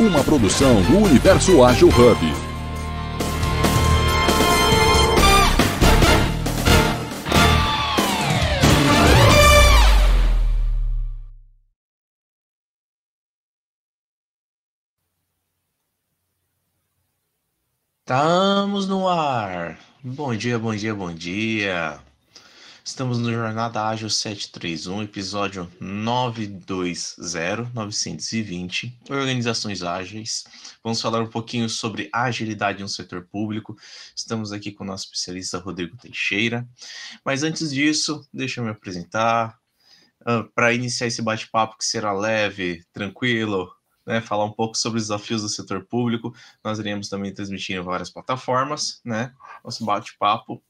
uma produção do Universo Ágil Hub. Estamos no ar. Bom dia, bom dia, bom dia. Estamos no Jornada Ágil 731, episódio 920, 920, Organizações Ágeis. Vamos falar um pouquinho sobre agilidade no setor público. Estamos aqui com o nosso especialista Rodrigo Teixeira. Mas antes disso, deixa eu me apresentar. Uh, Para iniciar esse bate-papo que será leve, tranquilo, né, falar um pouco sobre os desafios do setor público. Nós iremos também transmitir em várias plataformas, né? Nosso bate-papo.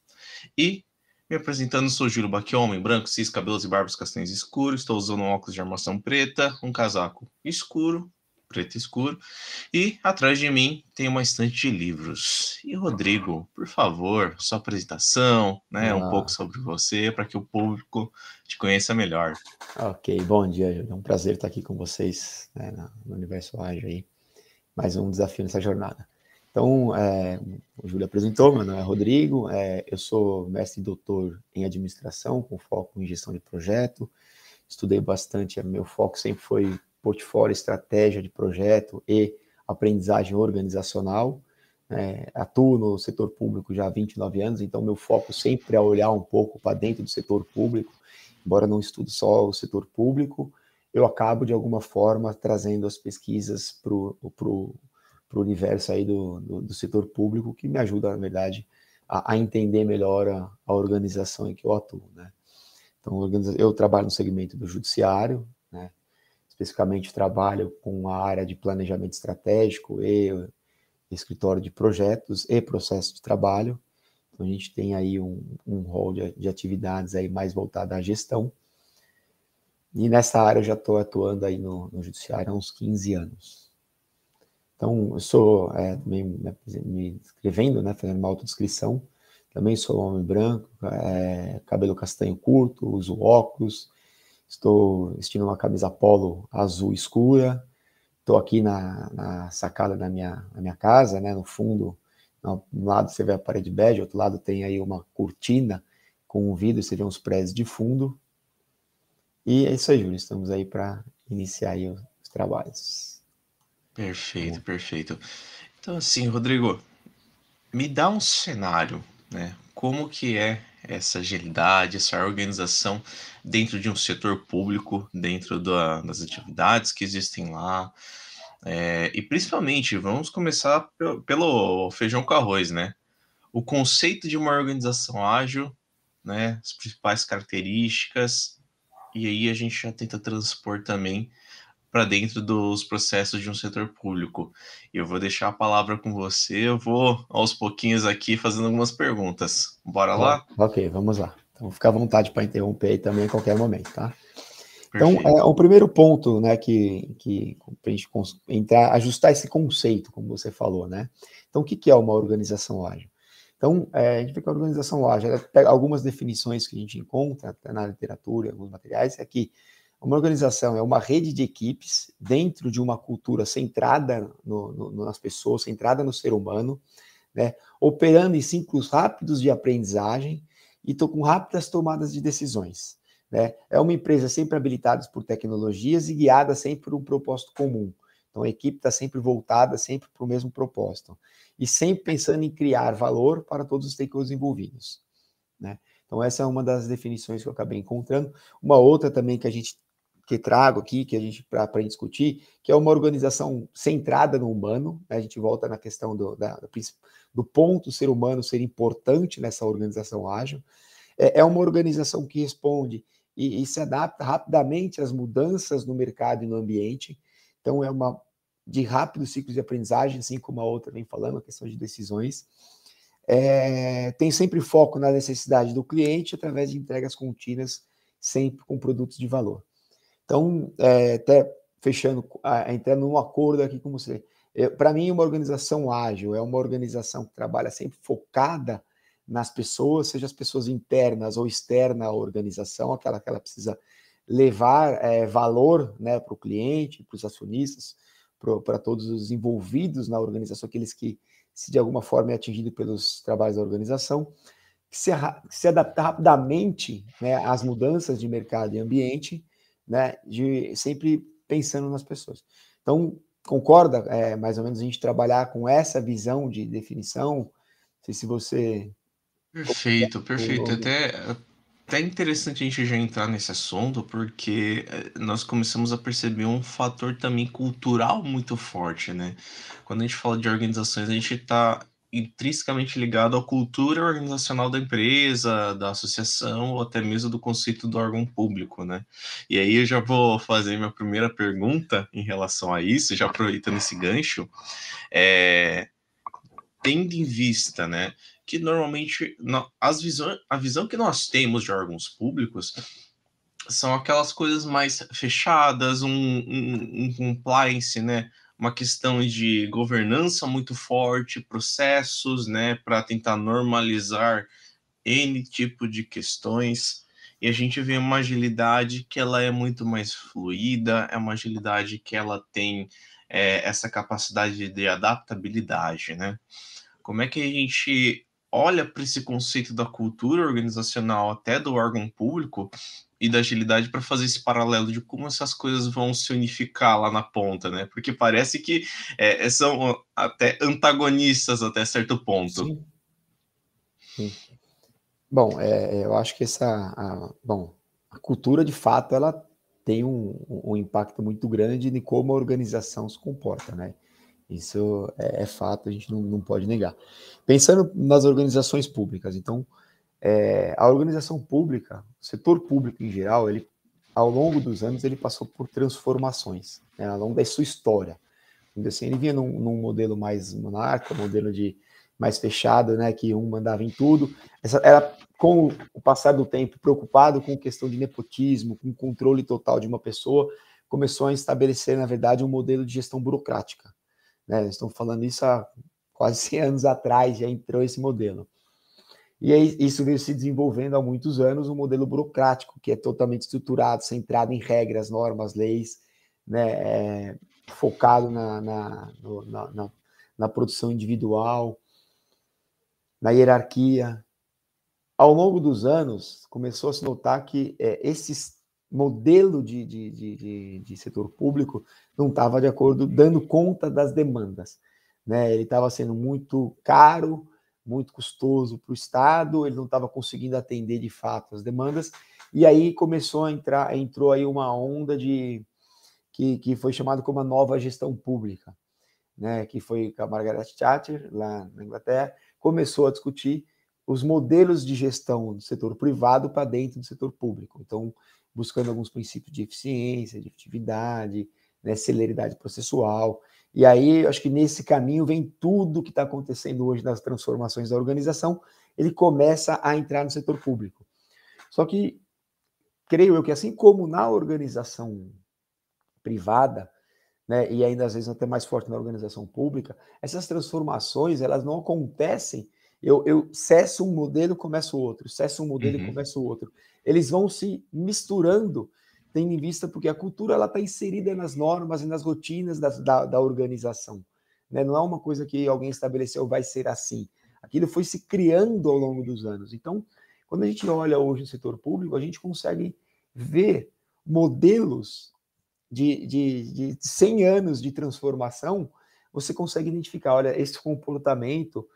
E me apresentando, sou Júlio homem branco, cis, cabelos e barbas castanhos escuros. Estou usando um óculos de armação preta, um casaco escuro, preto escuro. E atrás de mim tem uma estante de livros. E Rodrigo, por favor, sua apresentação, né? Ah. Um pouco sobre você, para que o público te conheça melhor. Ok, bom dia, Júlio. É um prazer estar aqui com vocês né, no Universo Ágil aí. Mais um desafio nessa jornada. Então, é, o Júlio apresentou, meu nome é Rodrigo, é, eu sou mestre e doutor em administração, com foco em gestão de projeto. Estudei bastante, meu foco sempre foi portfólio, estratégia de projeto e aprendizagem organizacional. É, atuo no setor público já há 29 anos, então meu foco sempre é olhar um pouco para dentro do setor público, embora não estudo só o setor público, eu acabo de alguma forma trazendo as pesquisas para o para o universo aí do, do, do, setor público, que me ajuda, na verdade, a, a entender melhor a, a, organização em que eu atuo, né? Então, eu trabalho no segmento do judiciário, né? Especificamente trabalho com a área de planejamento estratégico e escritório de projetos e processo de trabalho. Então, a gente tem aí um, um rol de, de atividades aí mais voltado à gestão. E nessa área eu já estou atuando aí no, no judiciário há uns 15 anos. Então, eu sou é, também me escrevendo, né, fazendo uma autodescrição. Também sou homem branco, é, cabelo castanho curto, uso óculos, estou vestindo uma camisa polo azul escura. Estou aqui na, na, sacada da minha, da minha casa, né, no fundo, no, um lado você vê a parede bege, outro lado tem aí uma cortina com um vidro, você vê uns prédios de fundo. E é isso aí, Júlio, estamos aí para iniciar aí os trabalhos. Perfeito, perfeito. Então, assim, Rodrigo, me dá um cenário, né? Como que é essa agilidade, essa organização dentro de um setor público, dentro da, das atividades que existem lá, é, e principalmente, vamos começar pelo, pelo feijão com arroz, né? O conceito de uma organização ágil, né? As principais características, e aí a gente já tenta transpor também para dentro dos processos de um setor público. Eu vou deixar a palavra com você, eu vou aos pouquinhos aqui fazendo algumas perguntas. Bora lá? Ok, vamos lá. Então fica à vontade para interromper aí também a qualquer momento, tá? Então, Perfeito. Então, é, o primeiro ponto, né, que, que a gente entrar, ajustar esse conceito, como você falou, né? Então, o que, que é uma organização ágil? Então, é, a gente vê que a organização ágil, algumas definições que a gente encontra até na literatura, alguns materiais, é que uma organização é uma rede de equipes dentro de uma cultura centrada no, no, nas pessoas, centrada no ser humano, né, operando em ciclos rápidos de aprendizagem e tô com rápidas tomadas de decisões. Né? É uma empresa sempre habilitada por tecnologias e guiada sempre por um propósito comum. Então a equipe está sempre voltada sempre para o mesmo propósito e sempre pensando em criar valor para todos os stakeholders envolvidos. Né? Então essa é uma das definições que eu acabei encontrando. Uma outra também que a gente que trago aqui, que a gente para discutir, que é uma organização centrada no humano. Né? A gente volta na questão do, da, do ponto ser humano ser importante nessa organização ágil. É, é uma organização que responde e, e, se adapta rapidamente às mudanças no mercado e no ambiente. Então, é uma de rápido ciclo de aprendizagem, assim como a outra vem falando, a questão de decisões. É, tem sempre foco na necessidade do cliente através de entregas contínuas, sempre com produtos de valor. Então, é, até fechando, entrando num acordo aqui com você. É, Para mim, uma organização ágil é uma organização que trabalha sempre focada nas pessoas, seja as pessoas internas ou externas à organização, aquela que ela precisa levar é, valor né, para o cliente, para os acionistas, para todos os envolvidos na organização, aqueles que, se de alguma forma é atingido pelos trabalhos da organização, se, se adaptar rapidamente né, às mudanças de mercado e ambiente, né, de, sempre pensando nas pessoas. Então, concorda, é, mais ou menos, a gente trabalhar com essa visão de definição? Não sei se você. Perfeito, perfeito. Até, até interessante a gente já entrar nesse assunto, porque eh, nós começamos a perceber um fator também cultural muito forte, né? Quando a gente fala de organizações, a gente está intrinsecamente ligado à cultura organizacional da empresa, da associação, ou até mesmo do conceito do órgão público, né? E aí eu já vou fazer minha primeira pergunta em relação a isso, já aproveitando esse gancho, é, tendo em vista, né, que normalmente as visões, a visão que nós temos de órgãos públicos são aquelas coisas mais fechadas, um, um, um compliance, né, uma questão de governança muito forte, processos, né, para tentar normalizar N tipo de questões. E a gente vê uma agilidade que ela é muito mais fluida, é uma agilidade que ela tem é, essa capacidade de adaptabilidade, né? Como é que a gente olha para esse conceito da cultura organizacional até do órgão público e da agilidade para fazer esse paralelo de como essas coisas vão se unificar lá na ponta, né? Porque parece que é, é são até antagonistas até certo ponto. Sim. Sim. Bom, é, eu acho que essa, a, bom, a cultura de fato ela tem um, um impacto muito grande em como a organização se comporta, né? Isso é, é fato, a gente não, não pode negar. Pensando nas organizações públicas, então, é, a organização pública, o setor público em geral, ele, ao longo dos anos, ele passou por transformações, né, ao longo da sua história. Assim, ele vinha num, num modelo mais monarca, modelo de mais fechado, né, que um mandava em tudo. Essa, era com o passar do tempo preocupado com questão de nepotismo, com controle total de uma pessoa, começou a estabelecer, na verdade, um modelo de gestão burocrática. Né? Estão falando isso há quase 100 anos atrás, já entrou esse modelo. E aí, isso veio se desenvolvendo há muitos anos, um modelo burocrático, que é totalmente estruturado, centrado em regras, normas, leis, né, é, focado na, na, na, na, na, produção individual, na hierarquia. Ao longo dos anos, começou a se notar que é, esse modelo de, de, de, de setor público não estava de acordo, dando conta das demandas. Né? Ele estava sendo muito caro, muito custoso para o Estado, ele não estava conseguindo atender de fato as demandas, e aí começou a entrar, entrou aí uma onda de que, que foi chamado como a nova gestão pública, né? Que foi com a Margaret Thatcher lá na Inglaterra, começou a discutir os modelos de gestão do setor privado para dentro do setor público. Então, buscando alguns princípios de eficiência, de efetividade, né, celeridade processual. E aí, acho que nesse caminho vem tudo que está acontecendo hoje nas transformações da organização, ele começa a entrar no setor público. Só que, creio eu que assim como na organização privada, né, e ainda às vezes até mais forte na organização pública, essas transformações, elas não acontecem eu, eu cesso um modelo, começo outro, cesso um modelo uhum. e começo outro. Eles vão se misturando tendo em vista porque a cultura ela está inserida nas normas e nas rotinas da, da, da organização. Né? Não é uma coisa que alguém estabeleceu vai ser assim. Aquilo foi se criando ao longo dos anos. Então, quando a gente olha hoje o setor público, a gente consegue ver modelos de, de, de 100 anos de transformação, você consegue identificar, olha, esse comportamento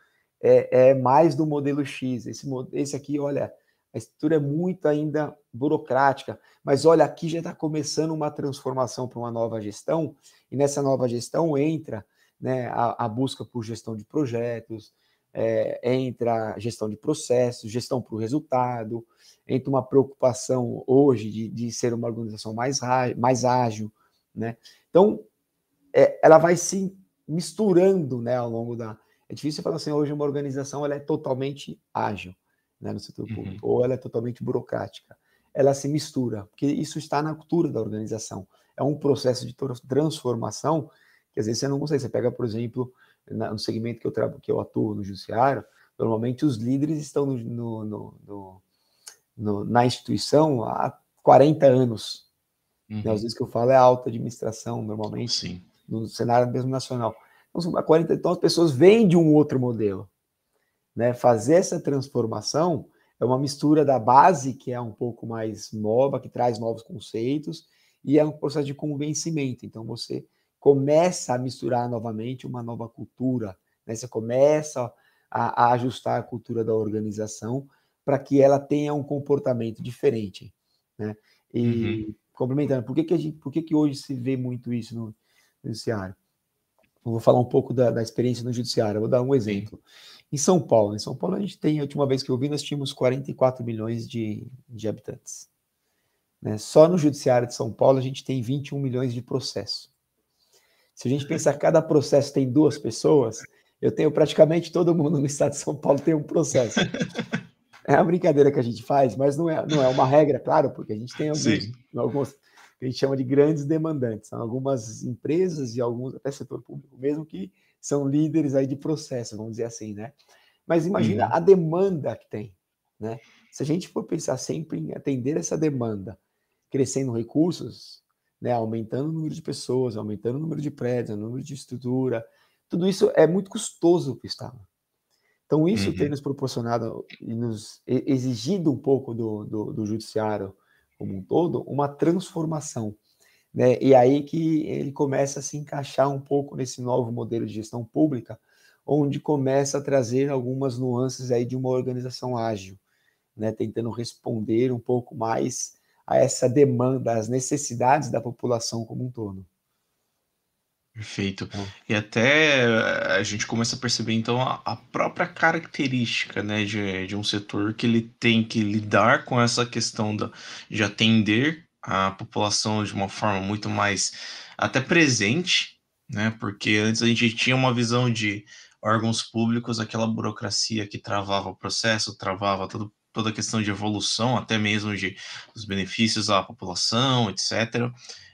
é, é mais do modelo X, esse, esse aqui, olha, a estrutura é muito ainda burocrática, mas olha, aqui já está começando uma transformação para uma nova gestão, e nessa nova gestão entra né, a, a busca por gestão de projetos, é, entra gestão de processos, gestão para o resultado, entra uma preocupação hoje de, de ser uma organização mais, mais ágil, né? Então, é, ela vai se misturando né, ao longo da. É difícil falar assim, hoje uma organização ela é totalmente ágil né, no setor uhum. público, uhum. ou ela é totalmente burocrática. Ela se mistura, porque isso está na cultura da organização. É um processo de transformação que às vezes você não consegue. Você pega, por exemplo, no segmento que eu, trabalho, que eu atuo no judiciário, normalmente os líderes estão no, no, no, no na instituição há 40 anos. Uhum. Né? Às vezes que eu falo é alta administração, normalmente. Sim. no cenário mesmo nacional. Então, 40, então as pessoas vêm de um outro modelo. Né? Fazer essa transformação é uma mistura da base, que é um pouco mais nova, que traz novos conceitos, e é um processo de convencimento. Então você começa a misturar novamente uma nova cultura, né? você começa a, a ajustar a cultura da organização para que ela tenha um comportamento diferente. Né? E uhum. complementando, por que, que, gente, por que, que hoje se vê muito isso no, no judiciário? Eu vou falar um pouco da, da experiência no judiciário, vou dar um exemplo. Em São Paulo, em São Paulo a gente tem, a última vez que eu vi, nós tínhamos 44 milhões de, de habitantes. Né? Só no judiciário de São Paulo a gente tem 21 milhões de processos. Se a gente pensar que cada processo tem duas pessoas, eu tenho praticamente todo mundo no estado de São Paulo tem um processo. É a brincadeira que a gente faz, mas não é, não é uma regra, claro, porque a gente tem alguns, alguns que a gente chama de grandes demandantes. São algumas empresas e alguns, até setor público mesmo, que são líderes aí de processo, vamos dizer assim, né? Mas imagina uhum. a demanda que tem, né? Se a gente for pensar sempre em atender essa demanda, crescendo recursos, né, aumentando o número de pessoas, aumentando o número de prédios, o número de estrutura, tudo isso é muito custoso para o Estado. Então, isso uhum. tem nos proporcionado e nos exigido um pouco do, do, do, judiciário como um todo uma transformação. Né? E aí que ele começa a se encaixar um pouco nesse novo modelo de gestão pública, onde começa a trazer algumas nuances aí de uma organização ágil, né? tentando responder um pouco mais a essa demanda, às necessidades da população como um todo. Perfeito. E até eh, a gente começa a perceber, então, a, a própria característica, né, de, de um setor que ele tem que lidar com essa questão da, de atender a população de uma forma muito mais até presente, né, porque antes a gente tinha uma visão de órgãos públicos, aquela burocracia que travava o processo, travava todo, toda a questão de evolução, até mesmo de os benefícios à população, etc.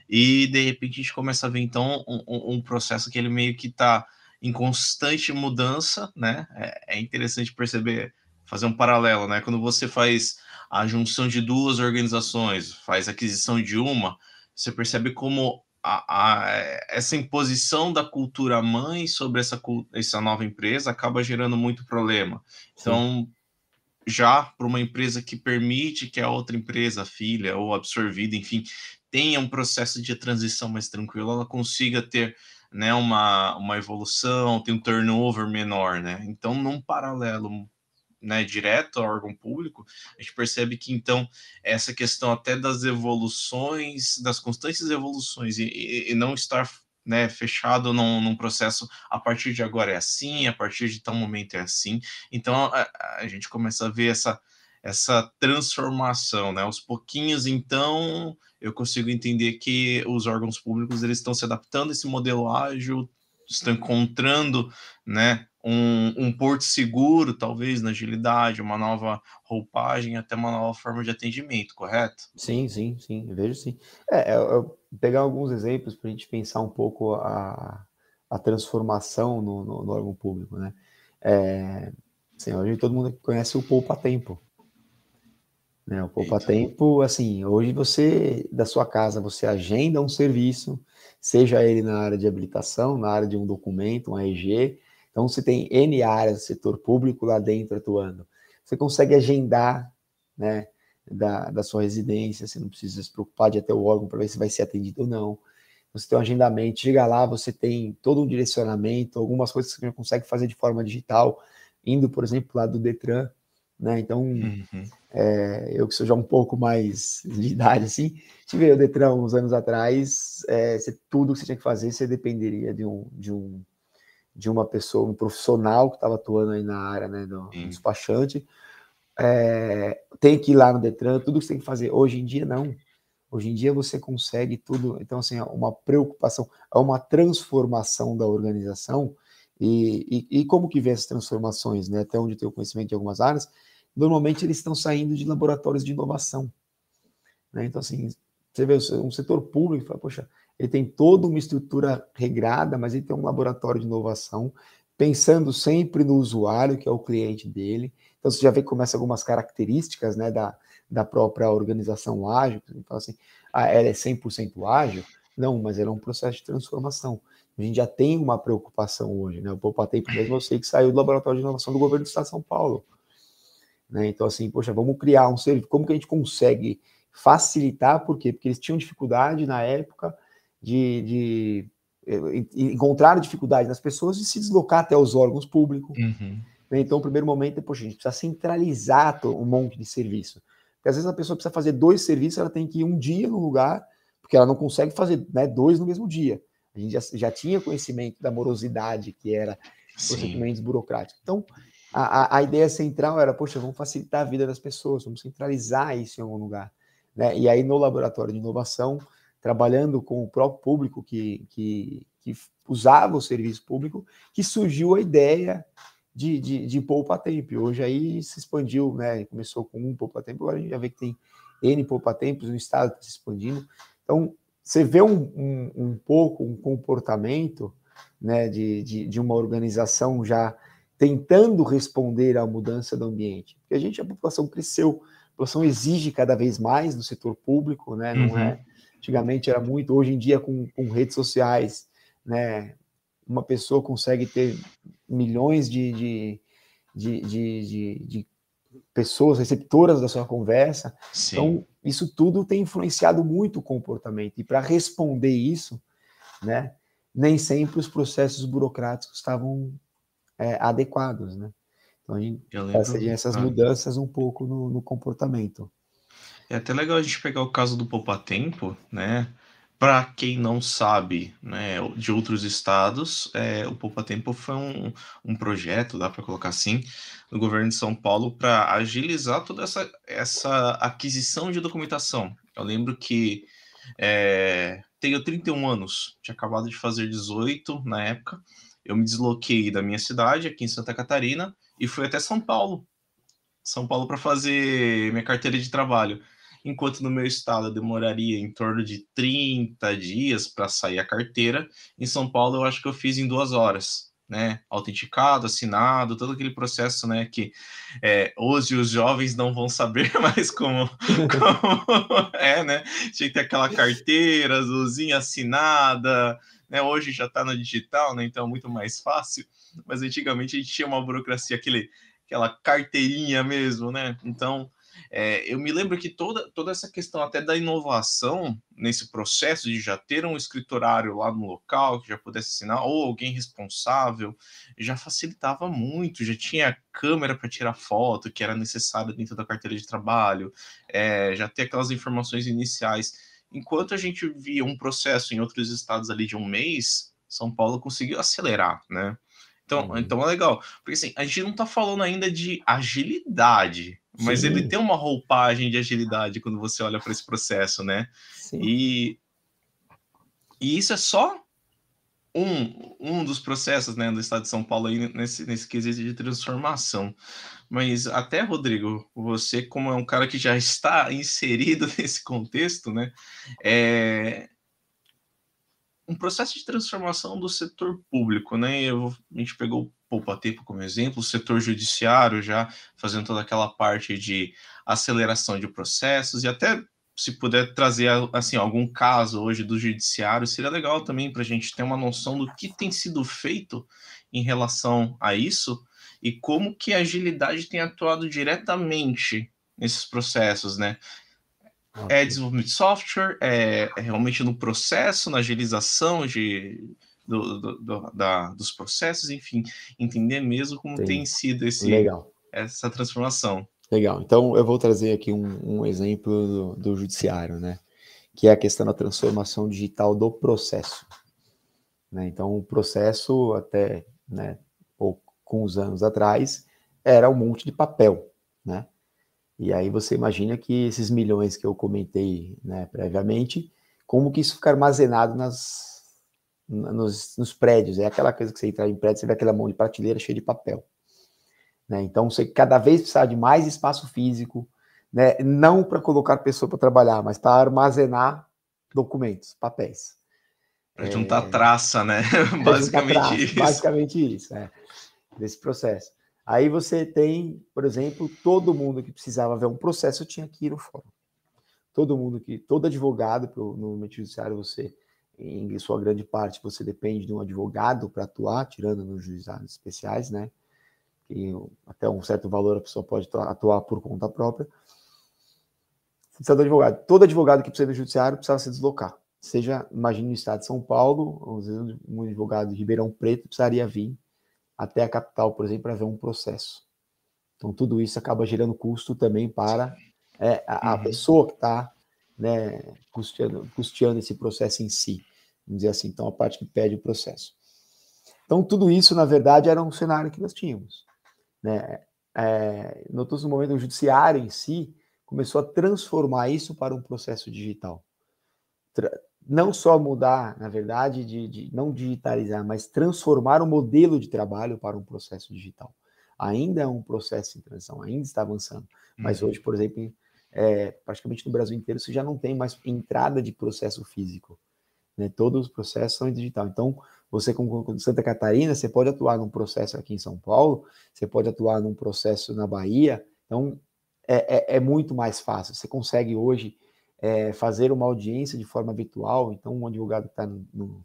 E de repente a gente começa a ver então um, um processo que ele meio que está em constante mudança, né? É, é, interessante perceber, fazer um paralelo, né? Quando você faz a junção de duas organizações, faz aquisição de uma, você percebe como a, a, essa imposição da cultura mãe sobre essa, essa nova empresa acaba gerando muito problema. Então, Sim. já para uma empresa que permite que a outra empresa, filha ou absorvida, enfim, tenha um processo de transição mais tranquilo, ela consiga ter né, uma, uma evolução, tem um turnover menor, né? Então, num paralelo né, direto ao órgão público, a gente percebe que então essa questão até das evoluções, das constantes evoluções e, e, não estar né, fechado num, num, processo a partir de agora é assim, a partir de tal momento é assim. Então a, a gente começa a ver essa essa transformação, né? Aos pouquinhos, então, eu consigo entender que os órgãos públicos eles estão se adaptando a esse modelo ágil, estão encontrando, né, um, um porto seguro, talvez, na agilidade, uma nova roupagem, até uma nova forma de atendimento, correto? Sim, sim, sim, vejo sim. É, eu, eu pegar alguns exemplos para a gente pensar um pouco a, a transformação no, no, no órgão público, né? É, assim, hoje todo mundo conhece o Poupa Tempo, né? O Poupa Tempo, assim, hoje você, da sua casa, você agenda um serviço, seja ele na área de habilitação, na área de um documento, um RG, então você tem N áreas do setor público lá dentro atuando. Você consegue agendar, né, da, da sua residência, você não precisa se preocupar de ir até o órgão para ver se vai ser atendido ou não. Você tem um agendamento, chega lá, você tem todo um direcionamento, algumas coisas que você consegue fazer de forma digital, indo, por exemplo, lá do Detran, né? Então, uhum. é, eu que sou já um pouco mais de idade, assim, tive o Detran uns anos atrás, é, você, tudo que você tinha que fazer, você dependeria de um, de um de uma pessoa, um profissional que estava atuando aí na área, né, do, do despachante, é, tem que ir lá no Detran, tudo que você tem que fazer. Hoje em dia, não. Hoje em dia você consegue tudo. Então, assim, é uma preocupação, é uma transformação da organização. E, e, e como que vê essas transformações, né? Até onde eu tenho conhecimento de algumas áreas, normalmente eles estão saindo de laboratórios de inovação. Né? Então, assim, você vê um setor público, fala, poxa, ele tem toda uma estrutura regrada, mas ele tem um laboratório de inovação, pensando sempre no usuário, que é o cliente dele. Então, você já vê que começa algumas características né, da, da própria organização ágil. Você fala assim, ah, ela é 100% ágil? Não, mas ela é um processo de transformação. a gente já tem uma preocupação hoje, né? O Poupa Tempo mesmo eu sei que saiu do Laboratório de Inovação do Governo do Estado de São Paulo. Né? Então, assim, poxa, vamos criar um serviço, como que a gente consegue facilitar, por quê? Porque eles tinham dificuldade na época de, de eh, encontrar dificuldade nas pessoas de se deslocar até os órgãos públicos. Uhum. Né? Então, o primeiro momento é, poxa, a gente precisa centralizar um monte de serviço. Porque às vezes a pessoa precisa fazer dois serviços, ela tem que ir um dia no lugar, porque ela não consegue fazer né, dois no mesmo dia. A gente já, já tinha conhecimento da morosidade que era procedimentos burocráticos. Então, a, a, ideia central era, poxa, vamos facilitar a vida das pessoas, vamos centralizar isso em algum lugar. Né? E aí, no laboratório de inovação, trabalhando com o próprio público que, que, que usava o serviço público, que surgiu a ideia de, de, de poupa-tempo. Hoje aí se expandiu, né? Começou com um poupa-tempo, agora a gente já vê que tem N poupa-tempos, o Estado está se expandindo. Então, você vê um, um, um pouco um comportamento né, de, de, de, uma organização já tentando responder à mudança do ambiente. Porque a gente, a população cresceu, a população exige cada vez mais no setor público, né? Não uhum. é? Antigamente era muito, hoje em dia com, com redes sociais, né? Uma pessoa consegue ter milhões de, de, de, de, de pessoas receptoras da sua conversa. Sim. Então, isso tudo tem influenciado muito o comportamento. E para responder isso, né, nem sempre os processos burocráticos estavam é, adequados, né? Então a gente lembro, essas ah. mudanças um pouco no, no, comportamento. É até legal a gente pegar o caso do Poupa Tempo, né? Para quem não sabe, né, de outros estados, é, o Poupa Tempo foi um, um projeto, dá para colocar assim, do governo de São Paulo para agilizar toda essa, essa aquisição de documentação. Eu lembro que é, tenho 31 anos, tinha acabado de fazer 18 na época, eu me desloquei da minha cidade, aqui em Santa Catarina, e fui até São Paulo. São Paulo para fazer minha carteira de trabalho. Enquanto no meu estado eu demoraria em torno de 30 dias para sair a carteira, em São Paulo eu acho que eu fiz em duas horas. Né, autenticado, assinado, todo aquele processo, né, que é, hoje os jovens não vão saber mais como, como é, né, tinha que ter aquela carteira azulzinha assinada, né? Hoje já está no digital, né? Então é muito mais fácil. Mas antigamente a gente tinha uma burocracia, aquele, aquela carteirinha mesmo, né? Então é, eu me lembro que toda, toda essa questão até da inovação nesse processo de já ter um escriturário lá no local que já pudesse assinar, ou alguém responsável, já facilitava muito, já tinha câmera para tirar foto que era necessária dentro da carteira de trabalho, é, já ter aquelas informações iniciais enquanto a gente via um processo em outros estados ali de um mês, São Paulo conseguiu acelerar, né? Então, uhum. então é legal. Porque assim, a gente não está falando ainda de agilidade, mas Sim. ele tem uma roupagem de agilidade quando você olha para esse processo, né? Sim. E, e isso é só um, um dos processos né, do Estado de São Paulo aí nesse, nesse quesito de transformação. Mas até, Rodrigo, você, como é um cara que já está inserido nesse contexto, né? É um processo de transformação do setor público, né? Eu, a gente pegou o Poupa Tempo como exemplo, o setor judiciário já fazendo toda aquela parte de aceleração de processos e até se puder trazer assim algum caso hoje do judiciário, seria legal também para a gente ter uma noção do que tem sido feito em relação a isso e como que a agilidade tem atuado diretamente nesses processos, né? Okay. É desenvolvimento de software, é, é, realmente no processo, na agilização de, do, do, do, da, dos processos, enfim, entender mesmo como Sim. tem sido esse, Legal. essa transformação. Legal. Então, eu vou trazer aqui um, um exemplo do, do, judiciário, né? Que é a questão da transformação digital do processo. Né? Então, o processo, até né, alguns anos atrás, era um monte de papel, né? E aí você imagina que esses milhões que eu comentei né, previamente, como que isso fica armazenado nas, nos, nos prédios? É aquela coisa que você entra em prédio, você vê aquela mão de prateleira cheia de papel. Né? Então, você cada vez precisa de mais espaço físico, né? não para colocar pessoa para trabalhar, mas para armazenar documentos, papéis. Para juntar é... traça, né? basicamente traça, isso. Basicamente isso, é. Desse processo. Aí você tem, por exemplo, todo mundo que precisava ver um processo tinha que ir no fórum. Todo mundo que, todo advogado, no mente judiciário, você em sua grande parte, você depende de um advogado para atuar, tirando nos juizados especiais, né? E até um certo valor a pessoa pode atuar por conta própria. Precisa do advogado. Todo advogado que precisa do judiciário precisa se deslocar. Seja, imagine no estado de São Paulo, às vezes um advogado de Ribeirão Preto precisaria vir até a capital, por exemplo, para ver um processo. Então, tudo isso acaba gerando custo também para é, a, a uhum. pessoa que está né, custeando, custeando esse processo em si. Vamos dizer assim, então, a parte que pede o processo. Então, tudo isso, na verdade, era um cenário que nós tínhamos. Né? É, no todo momento, o judiciário em si começou a transformar isso para um processo digital. Tra não só mudar, na verdade, de, de, não digitalizar, mas transformar o modelo de trabalho para um processo digital. Ainda é um processo em transição, ainda está avançando. Mas uhum. hoje, por exemplo, é, praticamente no Brasil inteiro, você já não tem mais entrada de processo físico. Né? Todos os processos são em digital. Então, você, como Santa Catarina, você pode atuar num processo aqui em São Paulo, você pode atuar num processo na Bahia. Então, é, é, é muito mais fácil. Você consegue hoje é, fazer uma audiência de forma virtual. Então, um advogado que está no,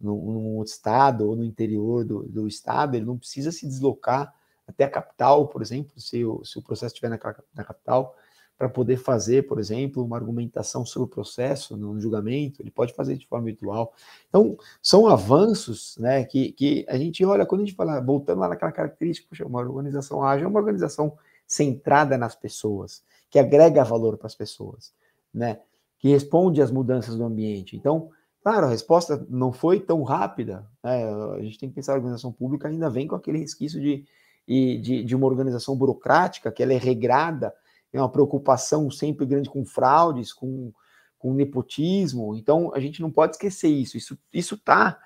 no, outro estado ou no interior do, do estado, ele não precisa se deslocar até a capital, por exemplo, se o, se o processo estiver na, na capital, para poder fazer, por exemplo, uma argumentação sobre o processo no julgamento, ele pode fazer de forma virtual. Então, são avanços né, que, que a gente olha, quando a gente fala, voltando lá naquela característica, puxa, uma organização ágil é uma organização centrada nas pessoas, que agrega valor para as pessoas, né, que responde às mudanças do ambiente. Então, claro, a resposta não foi tão rápida, né, a gente tem que pensar a organização pública ainda vem com aquele resquício de, de, de uma organização burocrática, que ela é regrada, tem uma preocupação sempre grande com fraudes, com, com nepotismo. Então, a gente não pode esquecer isso. Isso está,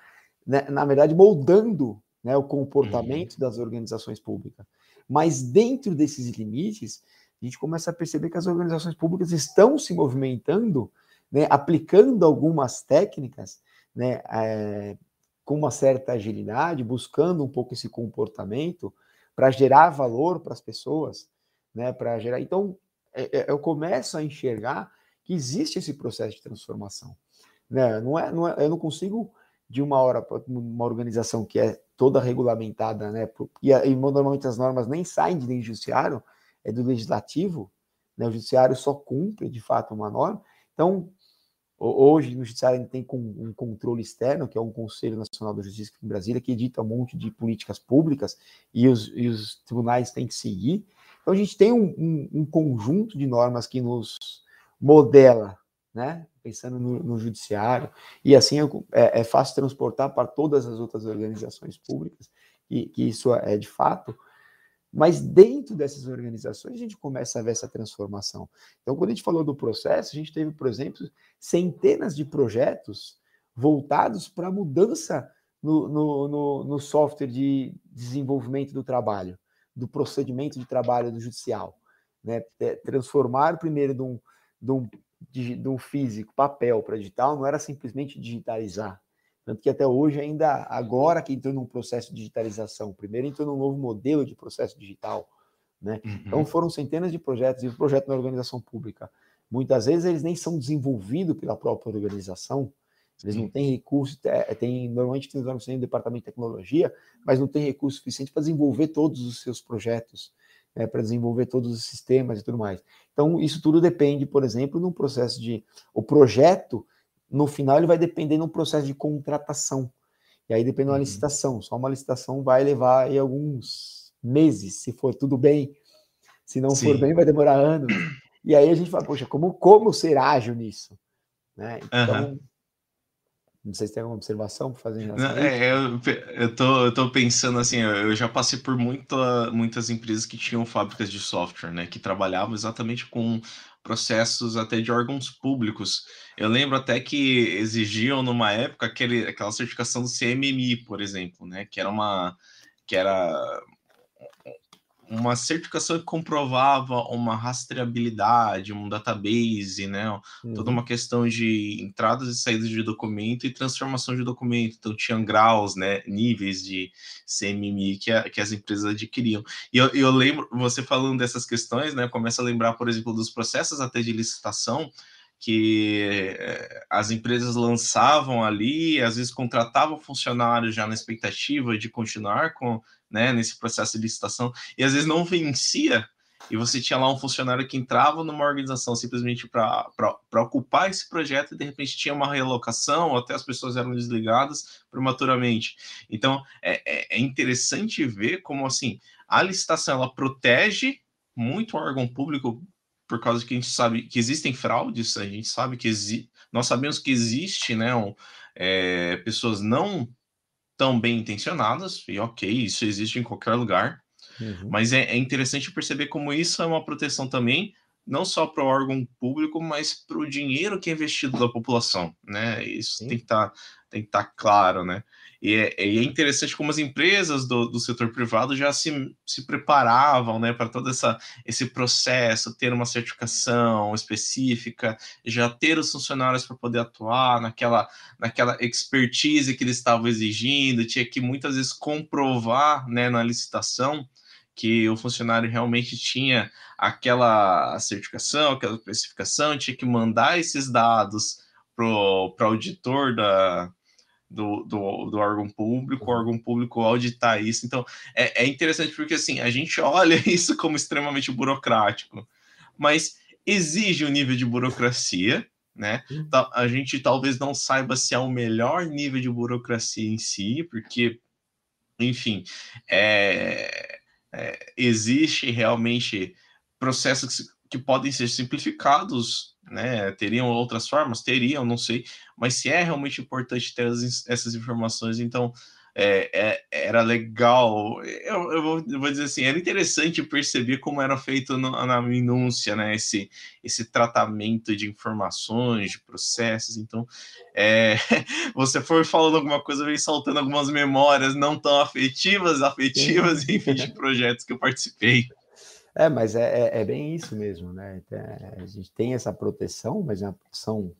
né, na verdade, moldando né, o comportamento uhum. das organizações públicas. Mas dentro desses limites, a gente começa a perceber que as organizações públicas estão se movimentando, né, aplicando algumas técnicas, né, é, com uma certa agilidade, buscando um pouco esse comportamento para gerar valor para as pessoas, né, para gerar. Então, é, é, eu começo a enxergar que existe esse processo de transformação. Né? Não é, não é, eu não consigo, de uma hora para uma organização que é toda regulamentada, né, e, e normalmente as normas nem saem de lei judiciário, é do legislativo, né, o judiciário só cumpre de fato uma norma. Então, hoje no judiciário a gente tem um controle externo, que é um Conselho Nacional da Justiça em Brasília, que edita um monte de políticas públicas e os, e os tribunais têm que seguir. Então a gente tem um, um, um conjunto de normas que nos modela, né? Pensando no, no judiciário, e assim é, é, fácil transportar para todas as outras organizações públicas, que, que isso é de fato, mas dentro dessas organizações a gente começa a ver essa transformação. Então, quando a gente falou do processo, a gente teve, por exemplo, centenas de projetos voltados para a mudança no, no, no, no, software de desenvolvimento do trabalho do procedimento de trabalho do judicial. Né? É, transformar primeiro de um, de um, de, um físico papel para digital não era simplesmente digitalizar. Tanto que até hoje, ainda agora que entrou num processo de digitalização, primeiro entrou num novo modelo de processo digital. Né? Uhum. Então foram centenas de projetos, e o projeto na organização pública. Muitas vezes eles nem são desenvolvidos pela própria organização, eles não têm recurso, é, tem, normalmente tem um departamento de tecnologia, mas não tem recurso suficiente para desenvolver todos os seus projetos, né, para desenvolver todos os sistemas e tudo mais. Então, isso tudo depende, por exemplo, no processo de. O projeto, no final, ele vai depender de um processo de contratação. E aí depende de uma uhum. licitação. Só uma licitação vai levar aí alguns meses, se for tudo bem. Se não Sim. for bem, vai demorar anos. E aí a gente fala, poxa, como, como ser ágil nisso? Né? Então, uhum. Não sei se tem alguma observação para fazer em relação Não, é, eu, eu, tô, eu tô pensando assim, eu já passei por muita, muitas empresas que tinham fábricas de software, né? Que trabalhavam exatamente com processos até de órgãos públicos. Eu lembro até que exigiam numa época aquele, aquela certificação do CMMI, por exemplo, né? Que era uma que era uma certificação que comprovava uma rastreabilidade, um database, né? Uhum. Toda uma questão de entradas e saídas de documento e transformação de documento. Então, tinham graus, né? Níveis de CMMI que, a, que as empresas adquiriam. E eu, eu lembro, você falando dessas questões, né? Começa a lembrar, por exemplo, dos processos até de licitação, que eh, as empresas lançavam ali, às vezes contratavam funcionários já na expectativa de continuar com, né, nesse processo de licitação, e às vezes não vencia, e você tinha lá um funcionário que entrava numa organização simplesmente para ocupar esse projeto, e de repente tinha uma realocação, ou até as pessoas eram desligadas prematuramente. Então, é, é, é interessante ver como, assim, a licitação, ela protege muito o órgão público por causa que a gente sabe que existem fraudes, a gente sabe que existe, nós sabemos que existe, né, um, é, pessoas não tão bem intencionadas, e ok, isso existe em qualquer lugar, uhum. mas é, é, interessante perceber como isso é uma proteção também, não só para o órgão público, mas para o dinheiro que é investido da população, né, isso Sim. tem que estar tá, estar tá claro, né, e é, e é, interessante como as empresas do, do setor privado já se, se preparavam né, para todo essa, esse processo, ter uma certificação específica, já ter os funcionários para poder atuar naquela, naquela expertise que eles estavam exigindo, tinha que muitas vezes comprovar né, na licitação que o funcionário realmente tinha aquela certificação, aquela especificação, tinha que mandar esses dados para o auditor da, do, do, do, órgão público, o uhum. órgão público auditar isso. Então, é, é interessante porque, assim, a gente olha isso como extremamente burocrático, mas exige um nível de burocracia, né? A gente talvez não saiba se é o melhor nível de burocracia em si, porque, enfim, é, é, existe realmente processos que, que podem ser simplificados né? Teriam outras formas? Teriam, não sei. Mas se é realmente importante ter as, essas informações, então é, é, era legal. Eu, eu, vou, eu, vou, dizer assim, era interessante perceber como era feito no, na minúcia, né? Esse, esse tratamento de informações, de processos. Então, é, você for falando alguma coisa, vem saltando algumas memórias não tão afetivas, afetivas, enfim, de projetos que eu participei. É, mas é, é, é, bem isso mesmo, né? A gente tem essa proteção, mas é uma proteção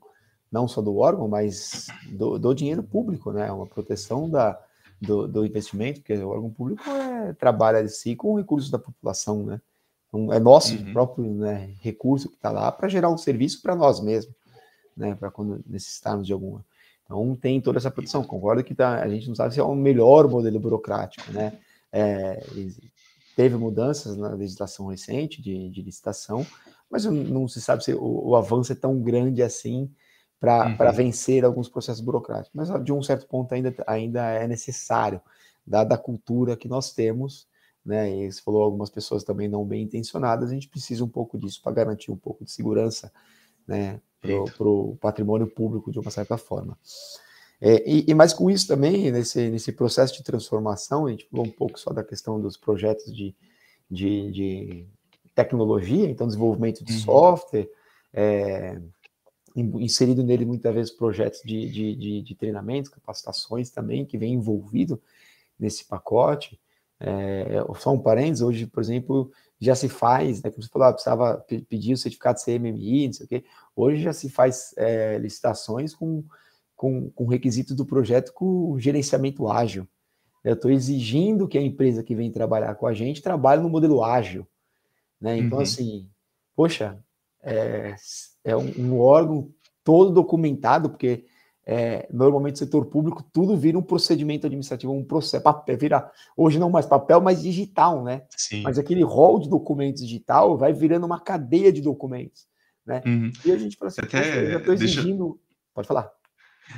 não só do órgão, mas do, do dinheiro público, né? Uma proteção da, do, do, investimento, porque o órgão público é, trabalha si com recursos da população, né? Então, é nosso uhum. próprio né, recurso que está lá para gerar um serviço para nós mesmos, né? Para quando necessitarmos de alguma. Então tem toda essa proteção. Concordo que tá, a gente não sabe se é o melhor modelo burocrático, né? É, teve mudanças na legislação recente de, de licitação, mas não se sabe se o, o avanço é tão grande assim para uhum. vencer alguns processos burocráticos. Mas de um certo ponto ainda, ainda é necessário, dada a cultura que nós temos, né? E você falou algumas pessoas também não bem intencionadas, a gente precisa um pouco disso para garantir um pouco de segurança, né? Para o patrimônio público de uma certa forma. É, e, e mais com isso também, nesse, nesse processo de transformação, a gente falou um pouco só da questão dos projetos de, de, de tecnologia, então desenvolvimento de uhum. software, é, inserido nele muitas vezes projetos de, de, de, de treinamentos, capacitações também, que vem envolvido nesse pacote. É, só um parênteses, hoje, por exemplo, já se faz, né, como você falou, ah, precisava pedir o certificado CMMI, não sei o quê, hoje já se faz é, licitações com com, com requisitos do projeto com gerenciamento ágil. Eu estou exigindo que a empresa que vem trabalhar com a gente trabalhe no modelo ágil. Né? Então, uhum. assim, poxa, é, é um, um, órgão todo documentado, porque é, normalmente o setor público tudo vira um procedimento administrativo, um processo, papel, vira, hoje não mais papel, mas digital, né? Sim. Mas aquele rol de documentos digital vai virando uma cadeia de documentos, né? Uhum. E a gente fala assim, Até, eu já estou exigindo... Deixa... Pode falar.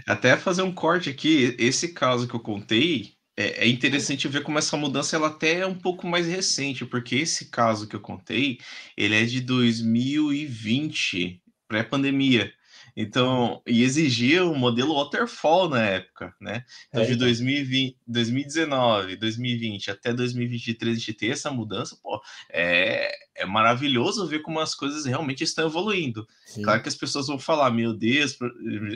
Até fazer um corte aqui, esse caso que eu contei, é, é, interessante ver como essa mudança ela até é um pouco mais recente, porque esse caso que eu contei, ele é de 2020, pré-pandemia. Então, e exigia um modelo waterfall na época, né? Então, é, de 2020, 2019, 2020 até 2023, a gente ter essa mudança, pô, é, é maravilhoso ver como as coisas realmente estão evoluindo. Sim. Claro que as pessoas vão falar, meu Deus,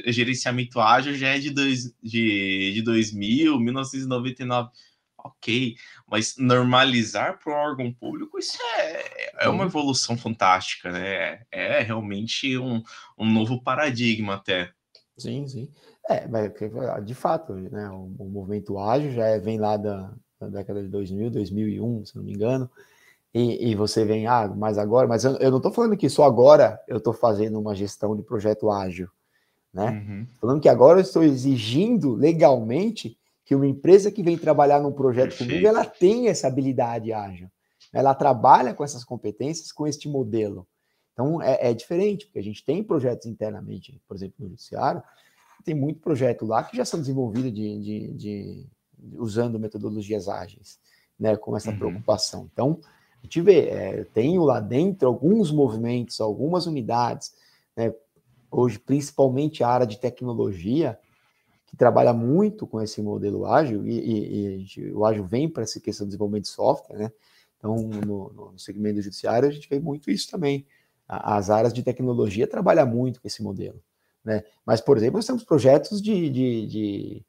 gerenciamento ágil já é de, dois, de, de 2000, 1999 ok, mas normalizar para o órgão público, isso é, é uma evolução fantástica, né? É realmente um, um novo paradigma até. Sim, sim. É, de fato, né, o, o movimento ágil já é, vem lá da, da, década de 2000, 2001, se não me engano, e, e, você vem, ah, mas agora, mas eu, eu não estou falando que só agora eu estou fazendo uma gestão de projeto ágil, né? Uhum. Falando que agora eu estou exigindo legalmente que uma empresa que vem trabalhar num projeto Perfeito. comigo, ela tem essa habilidade ágil. Ela trabalha com essas competências, com este modelo. Então, é, é diferente, porque a gente tem projetos internamente, por exemplo, no judiciário, tem muito projeto lá que já são desenvolvidos de, de, de usando metodologias ágeis, né, com essa uhum. preocupação. Então, a gente vê, é, tenho lá dentro alguns movimentos, algumas unidades, né, hoje principalmente a área de tecnologia, que trabalha muito com esse modelo ágil, e, e, e o ágil vem para essa questão de desenvolvimento de software, né? Então, no, no, segmento judiciário, a gente vê muito isso também. As áreas de tecnologia trabalham muito com esse modelo. Né? Mas, por exemplo, nós temos projetos de, de, de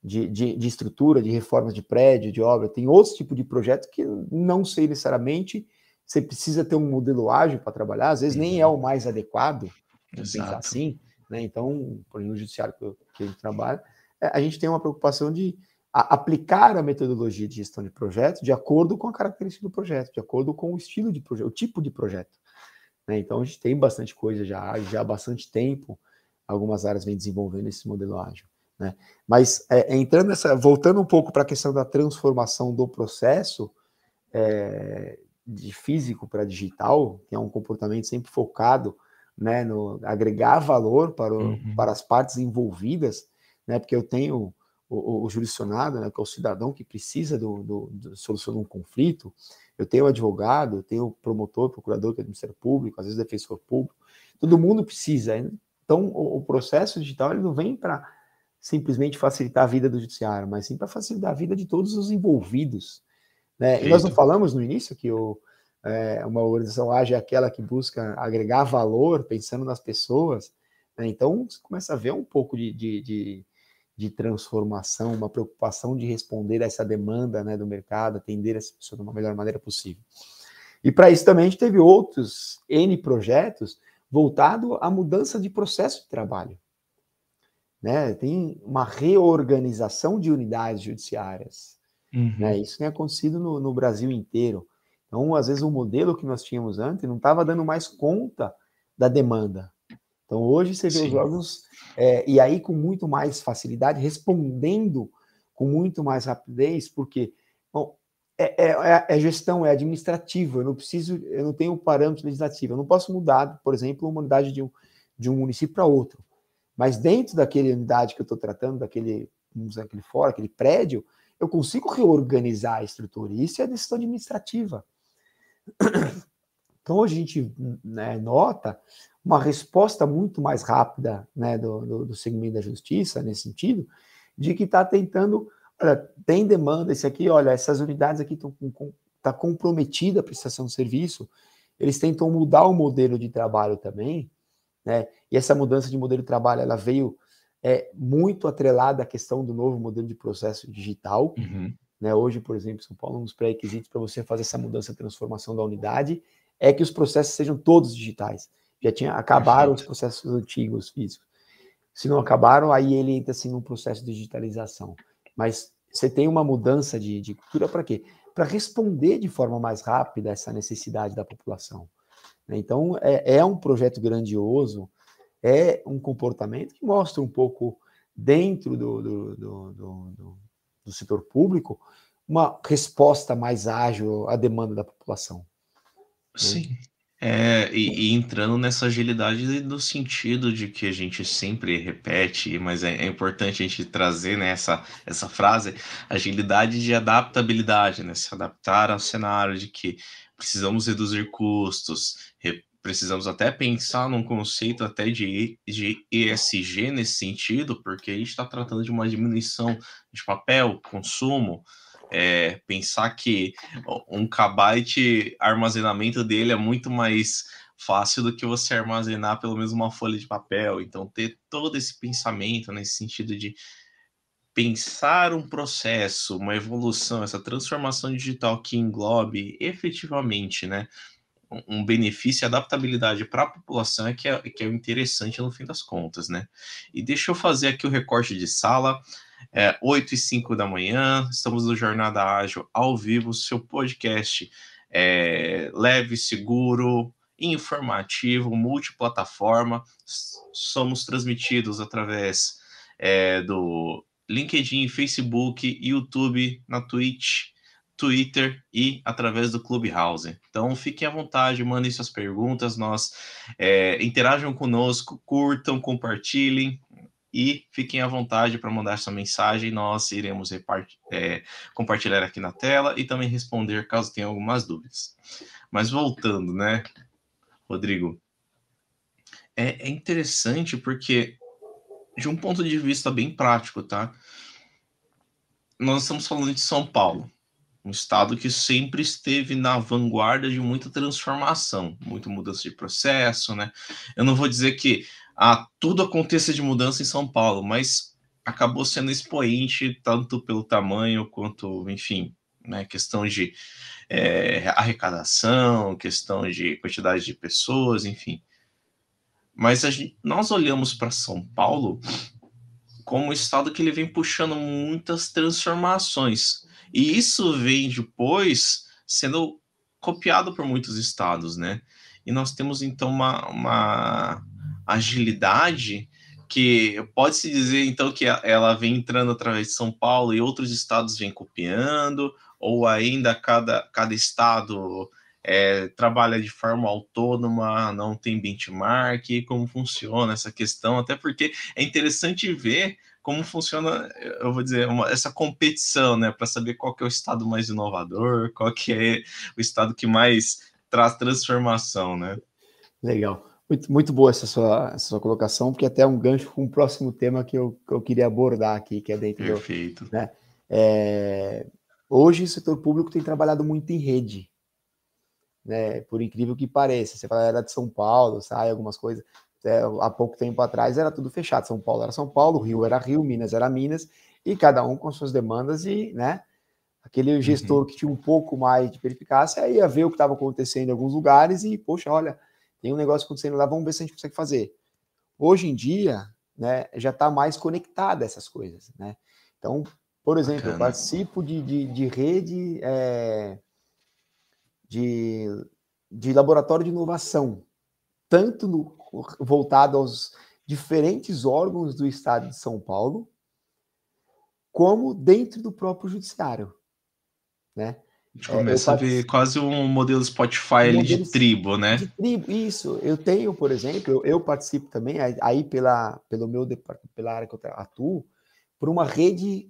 de, de, estrutura, de reformas de prédio, de obra, tem outros tipos de projetos que não sei necessariamente você precisa ter um modelo ágil para trabalhar, às vezes nem é o mais adequado, pensar assim, né? Então, por exemplo, no judiciário que, que a gente trabalha, é, a gente tem uma preocupação de aplicar a metodologia de gestão de projeto de acordo com a característica do projeto, de acordo com o estilo de projeto, o tipo de projeto. Né? Então, a gente tem bastante coisa já, já há bastante tempo, algumas áreas vêm desenvolvendo esse modelo ágil. Né? Mas é, entrando nessa, voltando um pouco para a questão da transformação do processo é, de físico para digital, que é um comportamento sempre focado né, no agregar valor para, o, uhum. para as partes envolvidas, né, porque eu tenho o, o jurisdicionado, né, que é o cidadão que precisa do, do, do solucionar um conflito, eu tenho o advogado, eu tenho o promotor, procurador, que é o Ministério Público, às vezes defensor público, todo mundo precisa. Então, o, o processo digital ele não vem para simplesmente facilitar a vida do judiciário, mas sim para facilitar a vida de todos os envolvidos. Né? E nós não falamos no início que o, é, uma organização ágil é aquela que busca agregar valor pensando nas pessoas. Né? Então, você começa a ver um pouco de, de, de, de, transformação, uma preocupação de responder a essa demanda né, do mercado, atender essa pessoa de uma melhor maneira possível. E para isso também a gente teve outros N projetos voltado à mudança de processo de trabalho né? Tem uma reorganização de unidades judiciárias, uhum. né? Isso tem acontecido no, no, Brasil inteiro. Então, às vezes, o modelo que nós tínhamos antes não estava dando mais conta da demanda. Então, hoje você vê Sim. os órgãos, é, e aí com muito mais facilidade, respondendo com muito mais rapidez, porque bom, é, é, é, é gestão, é administrativo, eu não preciso, eu não tenho parâmetro legislativo, eu não posso mudar, por exemplo, uma unidade de um, de um município para outro. Mas dentro daquela unidade que eu estou tratando, daquele, aquele fora, aquele prédio, eu consigo reorganizar a estrutura. E isso é decisão administrativa. Então, a gente né, nota uma resposta muito mais rápida né, do, do, do, segmento da justiça, nesse sentido, de que está tentando, olha, tem demanda, esse aqui, olha, essas unidades aqui estão com, tá comprometida a prestação de serviço, eles tentam mudar o modelo de trabalho também, né? E essa mudança de modelo de trabalho ela veio é, muito atrelada à questão do novo modelo de processo digital. Uhum. Né? Hoje, por exemplo, São Paulo, um dos pré-requisitos para você fazer essa mudança, transformação da unidade, é que os processos sejam todos digitais. Já tinha acabaram Perfeito. os processos antigos físicos. Se não acabaram, aí ele entra assim num processo de digitalização. Mas você tem uma mudança de, de cultura para quê? Para responder de forma mais rápida essa necessidade da população. Né? Então, é, é um projeto grandioso, é um comportamento que mostra um pouco dentro do, do, do, do, do setor público uma resposta mais ágil à demanda da população. Sim. É, e, e, entrando nessa agilidade no sentido de que a gente sempre repete, mas é, é importante a gente trazer né, essa, essa frase, agilidade de adaptabilidade, né? Se adaptar ao cenário de que precisamos reduzir custos, precisamos até pensar num conceito até de, de ESG nesse sentido, porque a gente está tratando de uma diminuição de papel, consumo, é, pensar que um kbyte armazenamento dele é muito mais fácil do que você armazenar pelo menos uma folha de papel. Então, ter todo esse pensamento nesse sentido de pensar um processo, uma evolução, essa transformação digital que englobe efetivamente, né, um benefício e adaptabilidade para a população é que, é que é o interessante no fim das contas, né? E deixa eu fazer aqui o recorte de sala. É, 8 e 5 da manhã, estamos no Jornada Ágil ao vivo, seu podcast é, leve, seguro, informativo, multiplataforma. Somos transmitidos através é, do LinkedIn, Facebook, YouTube, na Twitch, Twitter e através do Clubhouse. Então fiquem à vontade, mandem suas perguntas, nós é, interajam conosco, curtam, compartilhem e fiquem à vontade para mandar sua mensagem. Nós iremos é, compartilhar aqui na tela e também responder caso tenha algumas dúvidas. Mas voltando, né, Rodrigo? É, é interessante porque, de um ponto de vista bem prático, tá? Nós estamos falando de São Paulo um estado que sempre esteve na vanguarda de muita transformação, muita mudança de processo, né? Eu não vou dizer que ah, tudo aconteça de mudança em São Paulo, mas acabou sendo expoente tanto pelo tamanho quanto, enfim, né, questão de é, arrecadação, questão de quantidade de pessoas, enfim. Mas gente, nós olhamos para São Paulo como um estado que ele vem puxando muitas transformações e isso vem depois sendo copiado por muitos estados, né? E nós temos então uma, uma agilidade que pode-se dizer então que ela vem entrando através de São Paulo e outros estados vêm copiando, ou ainda cada, cada estado é, trabalha de forma autônoma, não tem benchmark, como funciona essa questão, até porque é interessante ver como funciona, eu vou dizer, uma, essa competição, né, para saber qual que é o estado mais inovador, qual que é o estado que mais traz transformação, né? Legal. Muito, muito boa essa sua, essa sua colocação, porque até é um gancho com o próximo tema que eu, que eu queria abordar aqui, que é dentro Perfeito. do... Né? É, hoje o setor público tem trabalhado muito em rede, né? Por incrível que pareça. Você fala, era de São Paulo, sai algumas coisas é, há pouco tempo atrás era tudo fechado. São Paulo era São Paulo, Rio era Rio, Minas era Minas, e cada um com suas demandas e, né? Aquele uhum. gestor uhum. que tinha um pouco mais de perspicácia ia ver o que estava acontecendo em alguns lugares e, poxa, olha, tem um negócio acontecendo lá, vamos ver se a gente consegue fazer. Hoje em dia, né, já está mais conectada essas coisas, né? Então, por exemplo, Bacana. eu participo de, de, de rede é, de, de laboratório de inovação, tanto no, voltado aos diferentes órgãos do Estado de São Paulo, como dentro do próprio judiciário, né? A gente começa é, a ver quase um modelo Spotify um de tribo, né? De tribo, isso. Eu tenho, por exemplo, eu, eu, participo também, aí pela, pelo meu pela área que eu atuo, por uma rede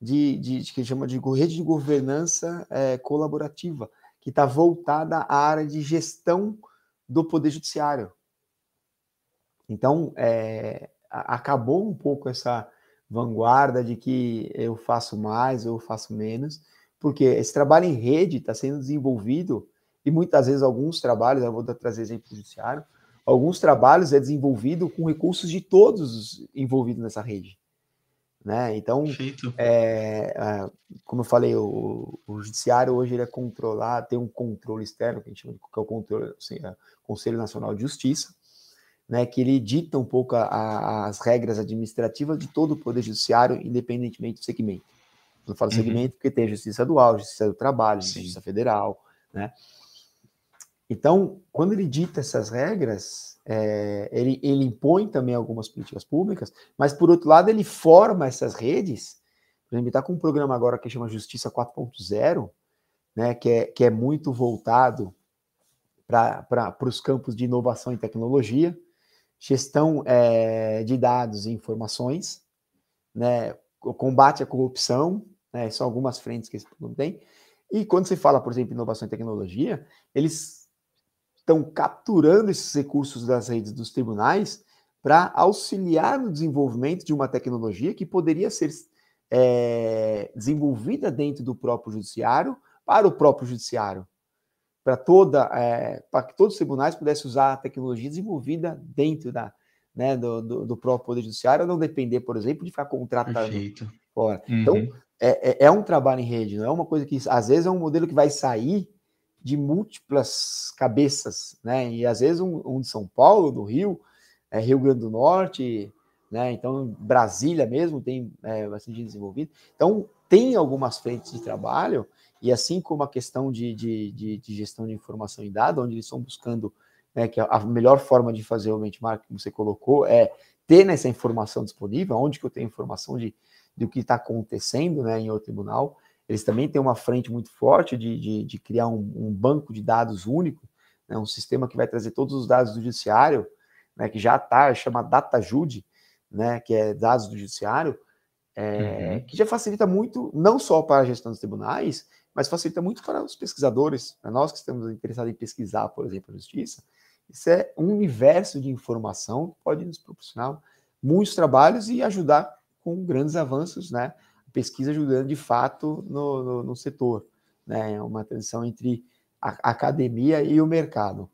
de, de, de que chama de rede de governança é, colaborativa, que está voltada à área de gestão do Poder Judiciário. Então, é, acabou um pouco essa vanguarda de que eu faço mais, eu faço menos, porque esse trabalho em rede está sendo desenvolvido, e muitas vezes alguns trabalhos, eu vou trazer exemplo judiciário, alguns trabalhos é desenvolvido com recursos de todos envolvidos nessa rede. Né? Então, é, é, como eu falei, o, o, judiciário hoje ele é controlado, tem um controle externo, que a gente chama de que é o controle, assim, é, Conselho Nacional de Justiça, né, que ele dita um pouco a, a, as regras administrativas de todo o Poder Judiciário, independentemente do segmento. Eu falo uhum. segmento porque tem a Justiça Dual, Justiça do Trabalho, Sim. Justiça Federal, né? Então, quando ele dita essas regras, é, ele, ele impõe também algumas políticas públicas, mas, por outro lado, ele forma essas redes. Por exemplo, está com um programa agora que chama Justiça 4.0, né, que, é, que é muito voltado para os campos de inovação e tecnologia gestão é, de dados e informações, né, combate à corrupção, né, são algumas frentes que esse programa tem. E quando se fala, por exemplo, inovação e tecnologia, eles estão capturando esses recursos das redes dos tribunais para auxiliar no desenvolvimento de uma tecnologia que poderia ser é, desenvolvida dentro do próprio judiciário para o próprio judiciário para toda é, para que todos os tribunais pudessem usar a tecnologia desenvolvida dentro da, né, do, do, do, próprio Poder Judiciário, não depender, por exemplo, de ficar contratado fora. Então, uhum. Então, é, é, um trabalho em rede, não é uma coisa que, às vezes, é um modelo que vai sair de múltiplas cabeças, né? E às vezes um, um de São Paulo, do Rio, é, Rio Grande do Norte, né? Então, Brasília mesmo tem é, bastante desenvolvido. Então, tem algumas frentes de trabalho, e assim como a questão de, de, de, de gestão de informação e dados, onde eles estão buscando né, que a melhor forma de fazer o benchmark que você colocou é ter essa informação disponível, onde que eu tenho informação de, de o que está acontecendo né, em outro tribunal. Eles também têm uma frente muito forte de, de, de criar um, um, banco de dados único, né, um sistema que vai trazer todos os dados do judiciário, né, que já está, chama DataJude, né, que é dados do judiciário, é, uhum. que já facilita muito, não só para a gestão dos tribunais, mas facilita muito para os pesquisadores, né, nós que estamos interessados em pesquisar, por exemplo, a justiça, isso é um universo de informação que pode nos proporcionar muitos trabalhos e ajudar com grandes avanços, né? Pesquisa ajudando de fato no, no, no setor, né? É uma transição entre a academia e o mercado.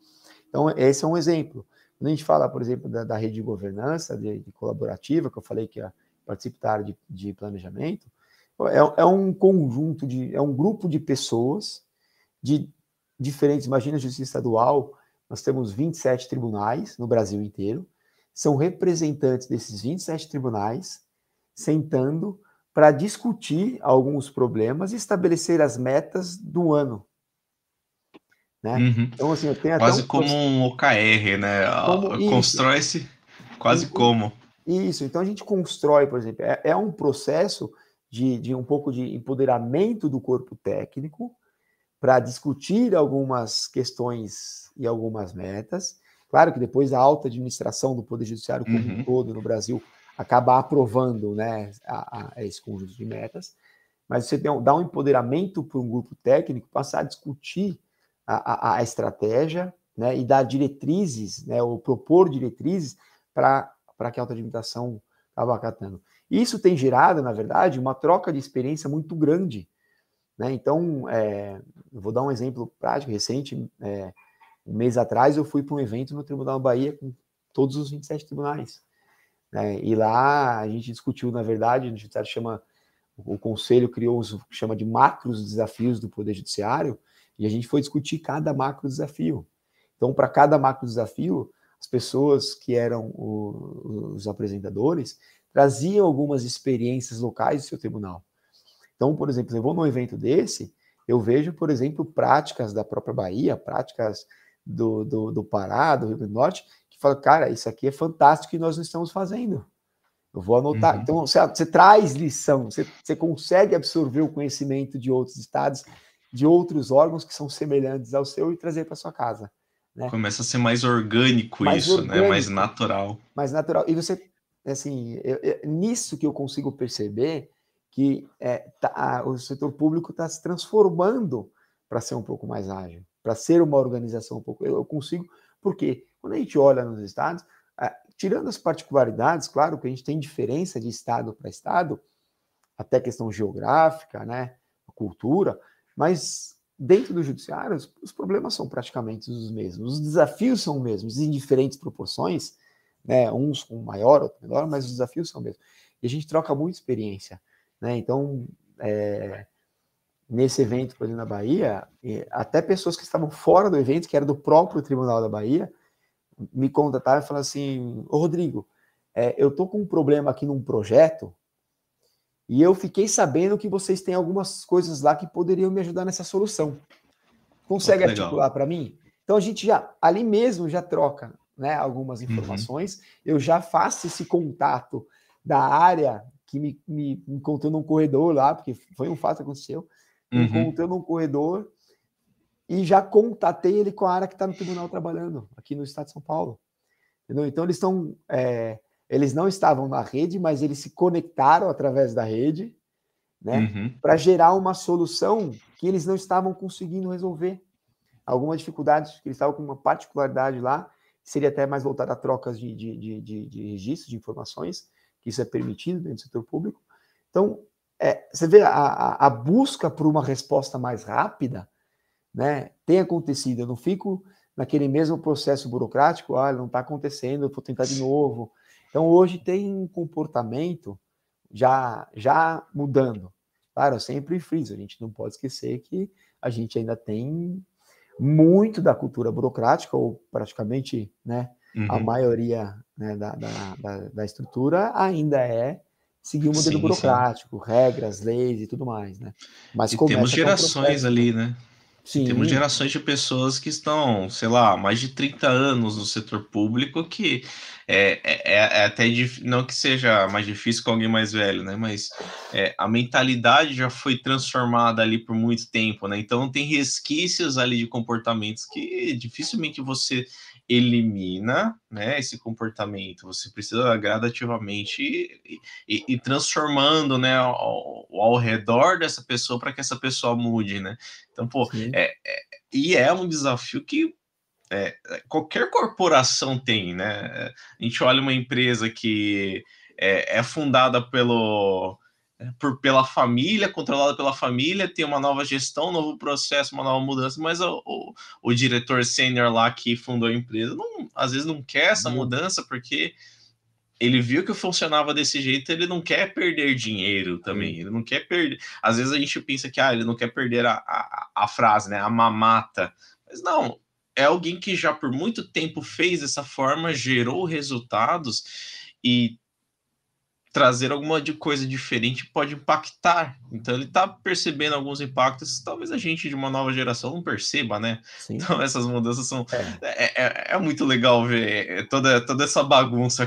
Então, esse é um exemplo. Quando a gente fala, por exemplo, da, da rede de governança, de, de, colaborativa, que eu falei que é participar de, de planejamento, é, é, um conjunto de, é um grupo de pessoas de diferentes, imagina a justiça estadual, nós temos 27 tribunais no Brasil inteiro, são representantes desses 27 tribunais sentando para discutir alguns problemas e estabelecer as metas do ano. Né? Uhum. Então, assim, eu tenho Quase um... como um OKR, né? Constrói-se quase como. Isso, então a gente constrói, por exemplo, é, é um processo de, de um pouco de empoderamento do corpo técnico para discutir algumas questões e algumas metas. Claro que depois a alta administração do Poder Judiciário como uhum. um todo no Brasil acaba aprovando né, a, a esse conjunto de metas, mas você dá um empoderamento para um grupo técnico passar a discutir a, a, a estratégia né, e dar diretrizes, né, ou propor diretrizes para que a administração estava acatando. Isso tem gerado, na verdade, uma troca de experiência muito grande. Né? Então, é, vou dar um exemplo prático, recente. É, um mês atrás eu fui para um evento no Tribunal Bahia com todos os 27 tribunais. Né? E lá a gente discutiu, na verdade, o judiciário chama, o conselho criou o que chama de macros desafios do Poder Judiciário, e a gente foi discutir cada macro desafio. Então, para cada macro desafio, as pessoas que eram o, os apresentadores traziam algumas experiências locais do seu tribunal. Então, por exemplo, eu vou num evento desse, eu vejo, por exemplo, práticas da própria Bahia, práticas do, do, do Pará, do Rio Grande do Norte, que falam, cara, isso aqui é fantástico e nós não estamos fazendo. Eu vou anotar. Uhum. Então, você, você, traz lição, você, você consegue absorver o conhecimento de outros estados, de outros órgãos que são semelhantes ao seu e trazer para sua casa. Né? Começa a ser mais orgânico mais isso, orgânico, né? Mais natural. Mais natural. E você, assim, eu, eu, nisso que eu consigo perceber que é, tá, o setor público está se transformando para ser um pouco mais ágil, para ser uma organização um pouco. Eu, eu, consigo, porque quando a gente olha nos estados, tirando as particularidades, claro que a gente tem diferença de estado para estado, até questão geográfica, né, cultura, mas dentro do judiciário os problemas são praticamente os mesmos, os desafios são os mesmos, em diferentes proporções, né, uns com maior, outro menor, mas os desafios são os mesmos. E a gente troca muita experiência. Né? Então, é, nesse evento, por exemplo, na Bahia, até pessoas que estavam fora do evento, que era do próprio Tribunal da Bahia, me contataram e falaram assim: Ô Rodrigo, é, eu tô com um problema aqui num projeto e eu fiquei sabendo que vocês têm algumas coisas lá que poderiam me ajudar nessa solução. Consegue oh, articular para mim? Então a gente já ali mesmo já troca né, algumas uhum. informações, uhum. eu já faço esse contato da área que me, me encontrou num corredor lá, porque foi um fato que aconteceu, uhum. encontrou num corredor e já contatei ele com a área que está no tribunal trabalhando, aqui no estado de São Paulo. Entendeu? Então eles estão. É, eles não estavam na rede, mas eles se conectaram através da rede, né? Uhum. Para gerar uma solução que eles não estavam conseguindo resolver. Alguma dificuldade, que eles estavam com uma particularidade lá, seria até mais voltada a trocas de, de, de, de, de registro de informações, que isso é permitido dentro do setor público. Então, é, você vê a, a, busca por uma resposta mais rápida, né, tem acontecido. Eu não fico naquele mesmo processo burocrático, olha, ah, não está acontecendo, eu vou tentar de novo. Então, hoje tem um comportamento já, já mudando. Claro, eu sempre friso, a gente não pode esquecer que a gente ainda tem muito da cultura burocrática, ou praticamente, né, Uhum. A maioria né, da, da, da, da, estrutura ainda é seguir o modelo sim, burocrático, sim. regras, leis e tudo mais, né? Mas e temos gerações um ali, né? Sim. Temos gerações de pessoas que estão, sei lá, mais de 30 anos no setor público que é, é, é até não que seja mais difícil com alguém mais velho, né? Mas é, a mentalidade já foi transformada ali por muito tempo, né? Então tem resquícios ali de comportamentos que dificilmente você elimina né, esse comportamento, você precisa gradativamente ir transformando né, ao, ao, redor dessa pessoa para que essa pessoa mude, né? Então, pô, é, é, e é um desafio que é, qualquer corporação tem, né? A gente olha uma empresa que é, é fundada pelo por, pela família, controlada pela família, tem uma nova gestão, um novo processo, uma nova mudança, mas o, o, o diretor sênior lá que fundou a empresa, não, às vezes não quer essa uhum. mudança porque ele viu que funcionava desse jeito, ele não quer perder dinheiro também, ele não quer perder. Às vezes a gente pensa que ah, ele não quer perder a, a, a frase, né? A mamata. Mas não, é alguém que já por muito tempo fez dessa forma, gerou resultados e trazer alguma coisa diferente pode impactar. Então ele está percebendo alguns impactos, talvez a gente de uma nova geração não perceba, né? Sim. Então essas mudanças são é. É, é, é muito legal ver toda, toda essa bagunça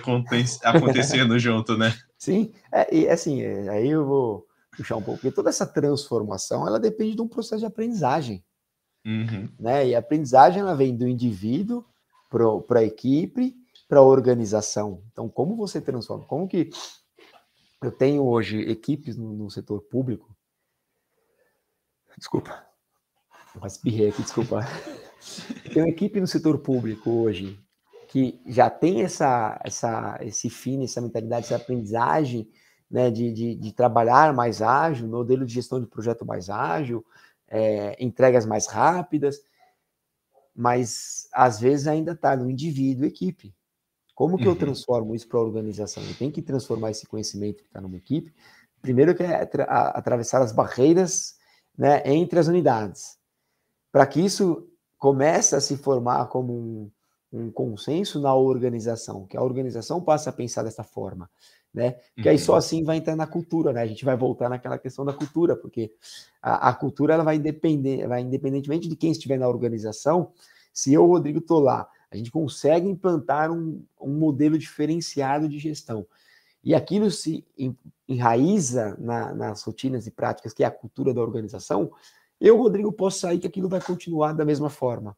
acontecendo junto, né? Sim, é, e assim, é, aí eu vou puxar um pouco, porque toda essa transformação ela depende de um processo de aprendizagem. Uhum. Né? E a aprendizagem ela vem do indivíduo para a equipe, para a organização. Então, como você transforma? Como que eu tenho hoje equipes no, no setor público. Desculpa. Mas espirrei aqui, desculpa. Tem uma equipe no setor público hoje que já tem essa, essa, esse fim, essa mentalidade, essa aprendizagem né, de, de, de, trabalhar mais ágil, modelo de gestão de projeto mais ágil, é, entregas mais rápidas, mas às vezes ainda está no indivíduo equipe. Como que uhum. eu transformo isso para a organização? Eu tenho que transformar esse conhecimento que está numa equipe. Primeiro que é atravessar as barreiras né, entre as unidades, para que isso comece a se formar como um, um, consenso na organização, que a organização passe a pensar dessa forma, né? Que aí só uhum. assim vai entrar na cultura, né? A gente vai voltar naquela questão da cultura, porque a, a cultura ela vai depender, vai independentemente de quem estiver na organização. Se eu, Rodrigo, estou lá a gente consegue implantar um, um modelo diferenciado de gestão. E aquilo se enraiza na, nas rotinas e práticas, que é a cultura da organização, eu, Rodrigo, posso sair que aquilo vai continuar da mesma forma.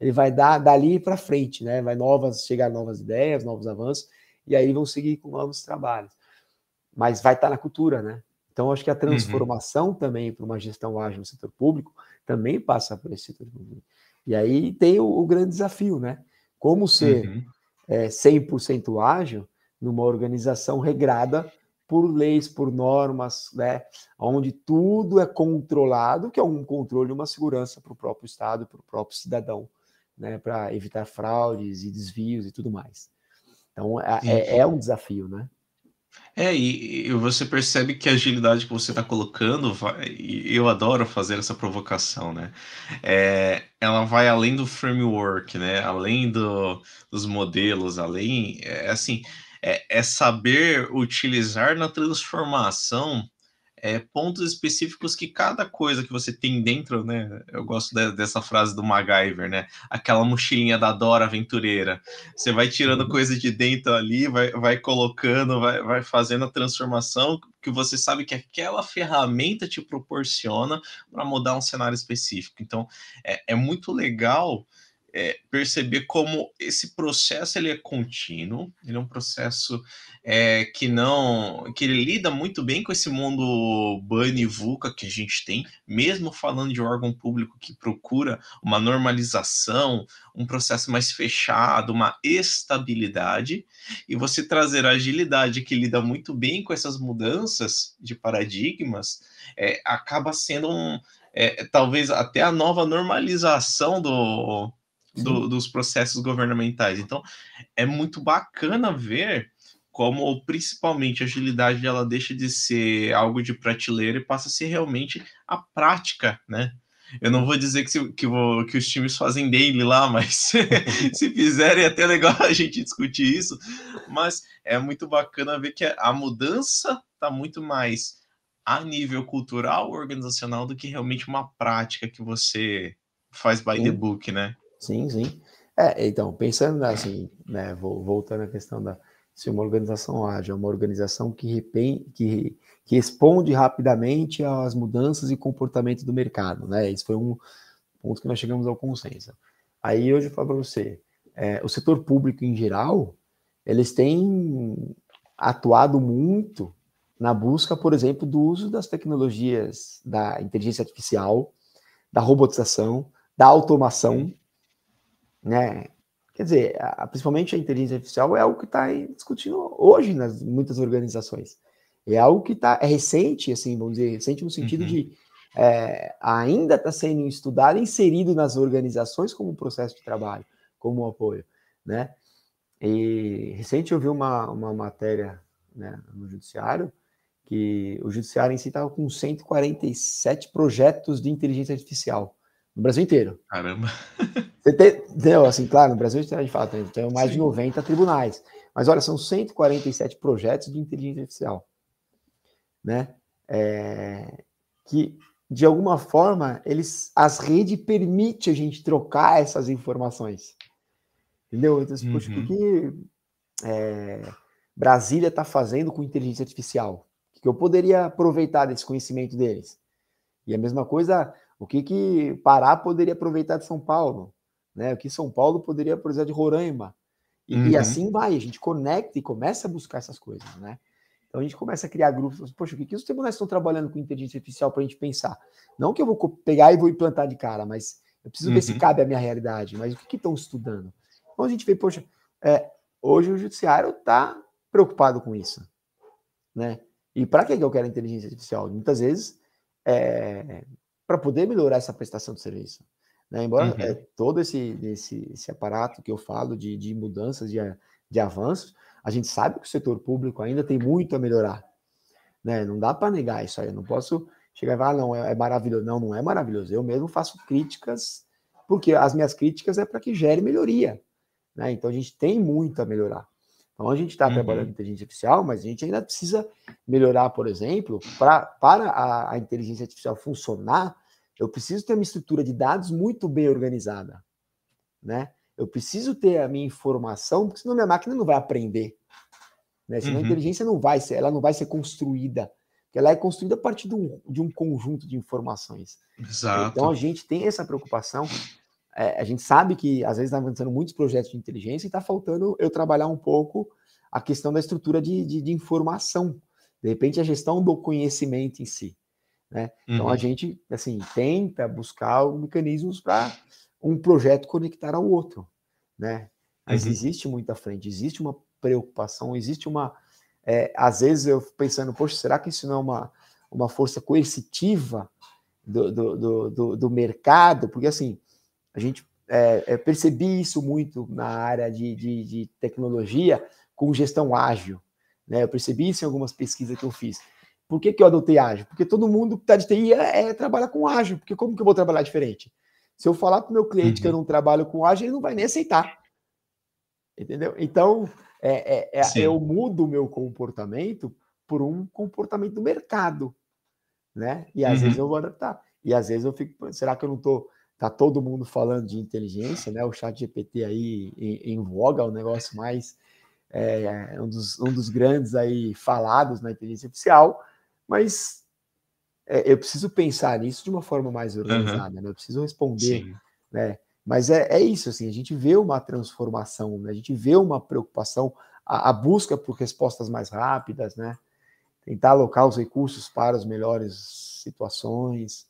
Ele vai dar dali para frente, né? Vai novas, chegar novas ideias, novos avanços, e aí vão seguir com novos trabalhos. Mas vai estar tá na cultura, né? Então, acho que a uhum. transformação uhum. também para uma gestão ágil no setor público também passa por esse setor público. E aí tem o, o grande desafio, né? Como ser uhum. é, 100% ágil numa organização regrada por leis, por normas, né, onde tudo é controlado, que é um controle e uma segurança para o próprio Estado, para o próprio cidadão, né, para evitar fraudes e desvios e tudo mais. Então, é, é, é um desafio, né? É, e, você percebe que a agilidade que você está colocando, vai, e eu adoro fazer essa provocação, né? É, ela vai além do framework, né? Além do, dos modelos, além, é, assim, é, é saber utilizar na transformação é, pontos específicos que cada coisa que você tem dentro, né? Eu gosto de, dessa frase do MacGyver, né? Aquela mochilinha da Dora aventureira. Você vai tirando coisa de dentro ali, vai, vai colocando, vai, vai fazendo a transformação que você sabe que aquela ferramenta te proporciona para mudar um cenário específico. Então, é, é muito legal é, perceber como esse processo ele é contínuo, ele é um processo é, que não que ele lida muito bem com esse mundo bunny VUCA que a gente tem, mesmo falando de órgão público que procura uma normalização, um processo mais fechado, uma estabilidade, e você trazer a agilidade que lida muito bem com essas mudanças de paradigmas, é, acaba sendo um, é, talvez até a nova normalização do do, dos processos governamentais. Então, é muito bacana ver como, principalmente, a agilidade ela deixa de ser algo de prateleira e passa a ser realmente a prática, né? Eu não vou dizer que, se, que, vou, que os times fazem daily lá, mas se fizerem é até legal a gente discutir isso. Mas é muito bacana ver que a mudança está muito mais a nível cultural, organizacional, do que realmente uma prática que você faz by the book, né? Sim, sim. É, então, pensando assim, né, voltando à questão da se uma organização ágil é uma organização que, que, que responde rapidamente às mudanças e comportamento do mercado, né? Isso foi um ponto que nós chegamos ao consenso. Aí hoje eu falo para você, é, o setor público em geral, eles têm atuado muito na busca, por exemplo, do uso das tecnologias da inteligência artificial, da robotização, da automação, né? Quer dizer, a, principalmente a inteligência artificial é algo que está discutindo hoje nas muitas organizações. É algo que tá, é recente, assim, vamos dizer, recente no sentido uhum. de é, ainda está sendo estudado, inserido nas organizações como processo de trabalho, como apoio, né? E recente eu vi uma, uma matéria né, no judiciário que o judiciário em si estava com 147 projetos de inteligência artificial no Brasil inteiro. Caramba! Você tem, entendeu? Assim, claro, no Brasil a gente fala, tem, mais Sim. de 90 tribunais. Mas olha, são 147 projetos de inteligência artificial. Né? É, que, de alguma forma, eles, as redes permitem a gente trocar essas informações. Entendeu? Então, assim, uhum. poxa, o que, que é, Brasília está fazendo com inteligência artificial? O que eu poderia aproveitar desse conhecimento deles? E a mesma coisa, o que, que Pará poderia aproveitar de São Paulo? né? O que São Paulo poderia precisar de Roraima. E, uhum. e, assim vai, a gente conecta e começa a buscar essas coisas, né? Então a gente começa a criar grupos. Poxa, o que, que os tribunais estão trabalhando com inteligência artificial para a gente pensar? Não que eu vou pegar e vou implantar de cara, mas eu preciso uhum. ver se uhum. cabe à minha realidade. Mas o que estão estudando? Então a gente vê, poxa, é, hoje o judiciário está preocupado com isso, né? E para que eu quero inteligência artificial? Muitas vezes é, para poder melhorar essa prestação de serviço. Né? Embora uhum. é, todo esse, esse, esse aparato que eu falo de, de mudanças, de, de avanços, a gente sabe que o setor público ainda tem muito a melhorar. Né? Não dá para negar isso aí. Eu não posso chegar e falar, ah, não, é, é, maravilhoso. Não, não é maravilhoso. Eu mesmo faço críticas, porque as minhas críticas é para que gere melhoria. Né? Então a gente tem muito a melhorar. Então a gente está uhum. trabalhando em inteligência artificial, mas a gente ainda precisa melhorar, por exemplo, pra, para a, a inteligência artificial funcionar, eu preciso ter uma estrutura de dados muito bem organizada, né? Eu preciso ter a minha informação, porque senão minha máquina não vai aprender. Né? Senão uhum. a inteligência não vai ser, ela não vai ser construída. Porque ela é construída a partir de um, de um conjunto de informações. Exato. Então a gente tem essa preocupação. É, a gente sabe que às vezes está avançando muitos projetos de inteligência e está faltando eu trabalhar um pouco a questão da estrutura de, de, de informação. De repente, a gestão do conhecimento em si. Né? Uhum. Então a uhum. gente assim tenta buscar mecanismos para um projeto conectar ao outro, né? Mas uhum. existe muita frente, existe uma preocupação, existe uma é, às vezes eu pensando, poxa, será que isso não é uma, uma força coercitiva do, do, do, do mercado? Porque assim, a gente é, é, percebi isso muito na área de, de, de, tecnologia com gestão ágil. Né? Eu percebi isso em algumas pesquisas que eu fiz. Por que, que eu adotei ágil? Porque todo mundo que está de TI é, é trabalhar com ágil, porque como que eu vou trabalhar diferente? Se eu falar para o meu cliente uhum. que eu uhum. não trabalho com ágil, ele não vai nem aceitar. Entendeu? Então, é, é, é eu mudo o meu comportamento por um comportamento do mercado, né? E às uhum. vezes eu vou adaptar. E às vezes eu fico, será que eu não estou tá todo mundo falando de inteligência, né? O chat GPT aí em, em voga, é o negócio mais é, um, dos, um dos grandes aí falados na inteligência artificial, mas é, eu preciso pensar nisso de uma forma mais organizada, uhum. né? Eu preciso responder, Sim. né? Mas é, é isso, assim, a gente vê uma transformação, né? a gente vê uma preocupação, a, a busca por respostas mais rápidas, né? Tentar alocar os recursos para as melhores situações.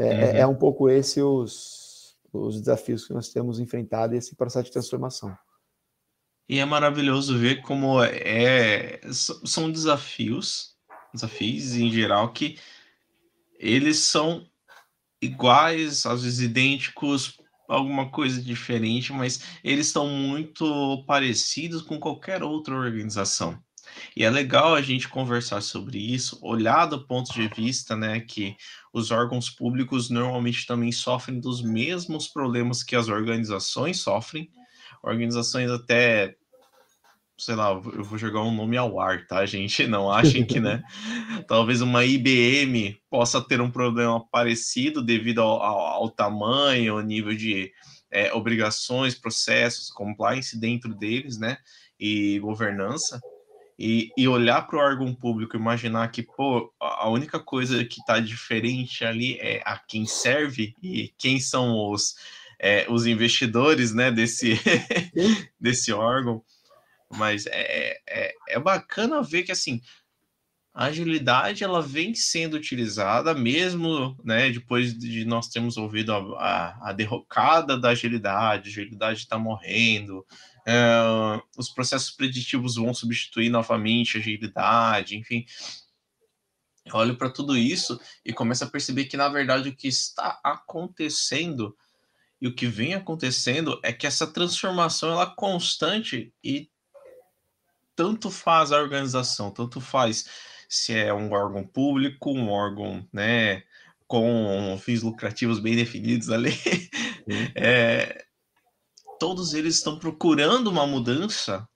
É, é uhum. é um pouco esse os, os desafios que nós temos enfrentado esse processo de transformação. E é maravilhoso ver como é, são desafios desafios em geral que eles são iguais, às vezes idênticos, alguma coisa diferente, mas eles estão muito parecidos com qualquer outra organização. E é legal a gente conversar sobre isso, olhar do ponto de vista, né, que os órgãos públicos normalmente também sofrem dos mesmos problemas que as organizações sofrem, organizações até sei lá, eu vou jogar um nome ao ar, tá, gente? Não achem que, né? talvez uma IBM possa ter um problema parecido devido ao, ao, ao tamanho, ao nível de é, obrigações, processos, compliance dentro deles, né? E governança. E, e olhar para o órgão público, imaginar que, pô, a única coisa que está diferente ali é a quem serve e quem são os, é, os investidores, né, desse, desse órgão. Mas é, é, é bacana ver que, assim, a agilidade ela vem sendo utilizada mesmo, né, depois de nós termos ouvido a, a, a derrocada da agilidade, a agilidade está morrendo, é, os processos preditivos vão substituir novamente a agilidade, enfim. Eu olho para tudo isso e começo a perceber que, na verdade, o que está acontecendo e o que vem acontecendo é que essa transformação ela é constante e tanto faz a organização, tanto faz se é um órgão público, um órgão, né, com fins lucrativos bem definidos ali, é, todos eles estão procurando uma mudança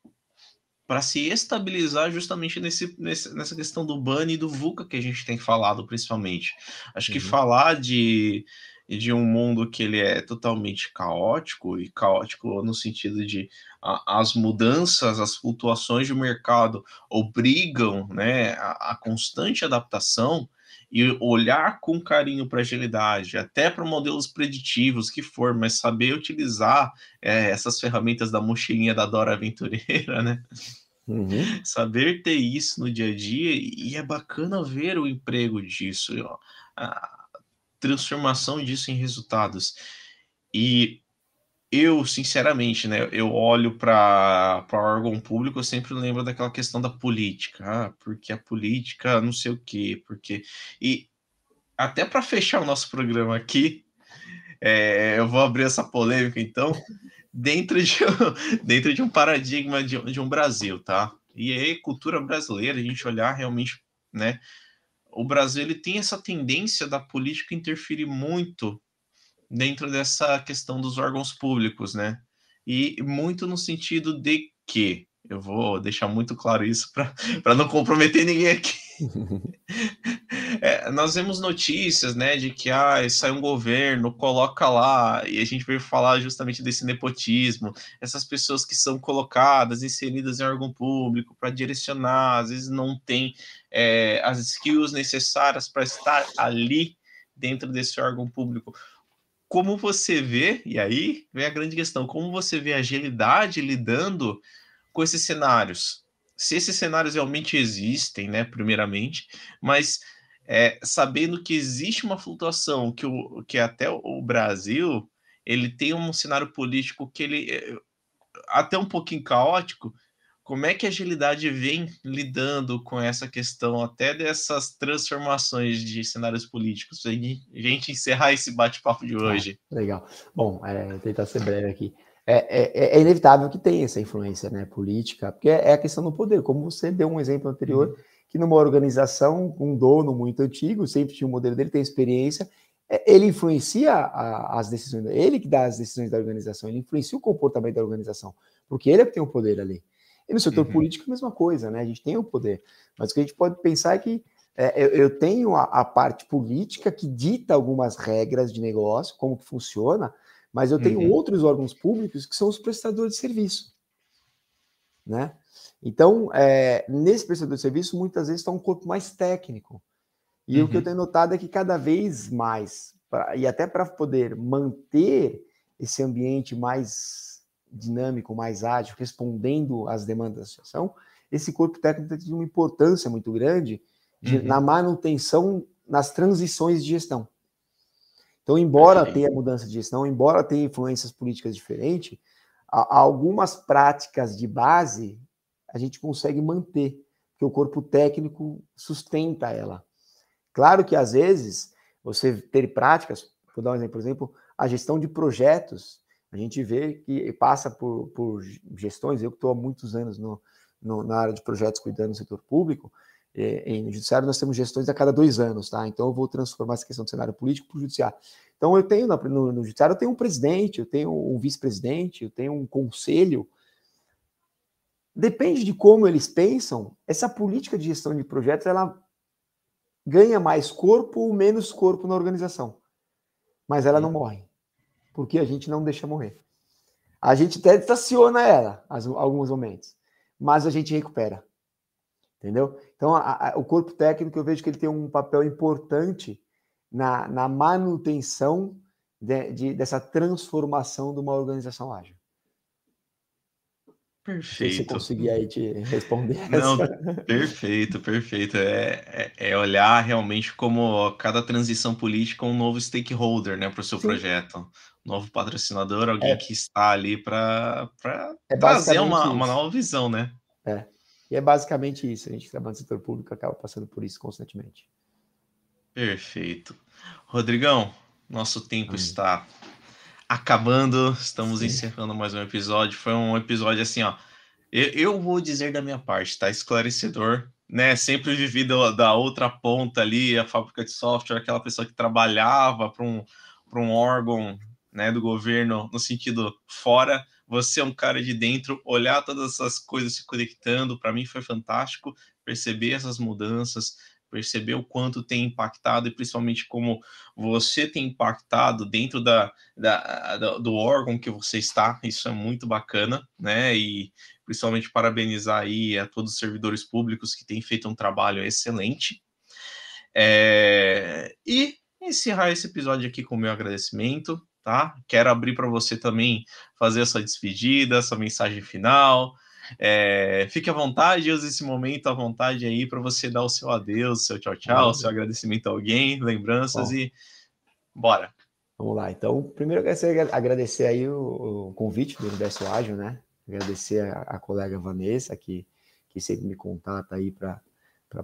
para se estabilizar justamente nesse, nessa questão do BAN e do VUCA que a gente tem falado principalmente. Acho uhum. que falar de e de um mundo que ele é totalmente caótico e caótico no sentido de a, as mudanças, as flutuações de mercado obrigam né, a, a constante adaptação e olhar com carinho para a agilidade, até para modelos preditivos que for, mas saber utilizar é, essas ferramentas da mochilinha da Dora Aventureira, né? Uhum. Saber ter isso no dia a dia e é bacana ver o emprego disso. Ó transformação disso em resultados. E eu, sinceramente, né, eu olho para órgão público, eu sempre lembro daquela questão da política, ah, porque a política não sei o quê, porque. E até para fechar o nosso programa aqui, é, eu vou abrir essa polêmica, então, dentro de, dentro de um paradigma de, de um Brasil, tá? E aí, cultura brasileira, a gente olhar realmente, né, o Brasil ele tem essa tendência da política interferir muito dentro dessa questão dos órgãos públicos, né? E muito no sentido de que, eu vou deixar muito claro isso para não comprometer ninguém aqui. É, nós vemos notícias, né, de que ah, sai um governo, coloca lá, e a gente veio falar justamente desse nepotismo, essas pessoas que são colocadas, inseridas em órgão público para direcionar, às vezes não tem é, as skills necessárias para estar ali dentro desse órgão público. Como você vê, e aí vem a grande questão, como você vê a agilidade lidando com esses cenários? Se esses cenários realmente existem, né, primeiramente, mas é, sabendo que existe uma flutuação, que, o, que até o Brasil ele tem um cenário político que ele é até um pouquinho caótico. Como é que a agilidade vem lidando com essa questão até dessas transformações de cenários políticos? Para a gente encerrar esse bate-papo de hoje. Ah, legal. Bom, é, tentar ser breve aqui. É, é, é, inevitável que tenha essa influência né, política, porque é, é a questão do poder, como você deu um exemplo anterior, uhum. que numa organização, um dono muito antigo, sempre tinha o um modelo dele, tem experiência, é, ele influencia a, as decisões, ele que dá as decisões da organização, ele influencia o comportamento da organização, porque ele é que tem o poder ali. E no setor uhum. político, a mesma coisa, né? A gente tem o poder, mas o que a gente pode pensar é que é, eu, eu, tenho a, a, parte política que dita algumas regras de negócio, como que funciona, mas eu tenho uhum. outros órgãos públicos que são os prestadores de serviço, né? Então, é, nesse prestador de serviço, muitas vezes está um corpo mais técnico. E uhum. o que eu uhum. tenho notado é que cada vez mais, pra, e até para poder manter esse ambiente mais dinâmico, mais ágil, respondendo às demandas da situação, esse corpo técnico tem uma importância muito grande de, uhum. na manutenção, nas transições de gestão. Então, embora tenha mudança de gestão, embora tenha influências políticas diferentes, algumas práticas de base a gente consegue manter, que o corpo técnico sustenta ela. Claro que às vezes você ter práticas, vou dar um exemplo, por exemplo, a gestão de projetos, a gente vê que passa por, por gestões, eu que estou há muitos anos no, no, na área de projetos cuidando do setor público, é, no judiciário nós temos gestões a cada dois anos, tá? Então eu vou transformar essa questão do cenário político para o judiciário. Então eu tenho no, no, no judiciário eu tenho um presidente, eu tenho um vice-presidente, eu tenho um conselho. Depende de como eles pensam, essa política de gestão de projetos ela ganha mais corpo ou menos corpo na organização. Mas ela não morre. Porque a gente não deixa morrer. A gente até estaciona ela em alguns momentos, mas a gente recupera. Entendeu? Então, a, a, o corpo técnico, eu vejo que ele tem um papel importante na, na manutenção de, de, dessa transformação de uma organização ágil. Perfeito. Se conseguir aí te responder. Não, perfeito, perfeito. É, é, é, olhar realmente como cada transição política um novo stakeholder né, para o seu Sim. projeto. Um novo patrocinador, alguém é. que está ali para é trazer uma, uma nova visão, né? É. E é basicamente isso. A gente que trabalha no setor público acaba passando por isso constantemente. Perfeito. Rodrigão, nosso tempo hum. está acabando, estamos Sim. encerrando mais um episódio. Foi um episódio assim, ó. Eu, eu, vou dizer da minha parte, tá? Esclarecedor, né? Sempre vivi da, da outra ponta ali, a fábrica de software, aquela pessoa que trabalhava para um, um órgão né, do governo no sentido fora. Você é um cara de dentro, olhar todas essas coisas se conectando, para mim foi fantástico perceber essas mudanças, perceber o quanto tem impactado e principalmente como você tem impactado dentro da, da, da, do órgão que você está. Isso é muito bacana, né? E principalmente parabenizar aí a todos os servidores públicos que têm feito um trabalho excelente. É... E encerrar esse episódio aqui com o meu agradecimento, tá? Quero abrir para você também fazer a sua despedida, sua mensagem final, é, fique à vontade, use esse momento à vontade aí para você dar o seu adeus, seu tchau, tchau, o seu agradecimento a alguém, lembranças Bom. e bora. Vamos lá. Então, primeiro eu quero agradecer aí o, o convite do Universo Ágil, né? Agradecer a, a, colega Vanessa, que, que sempre me contata aí para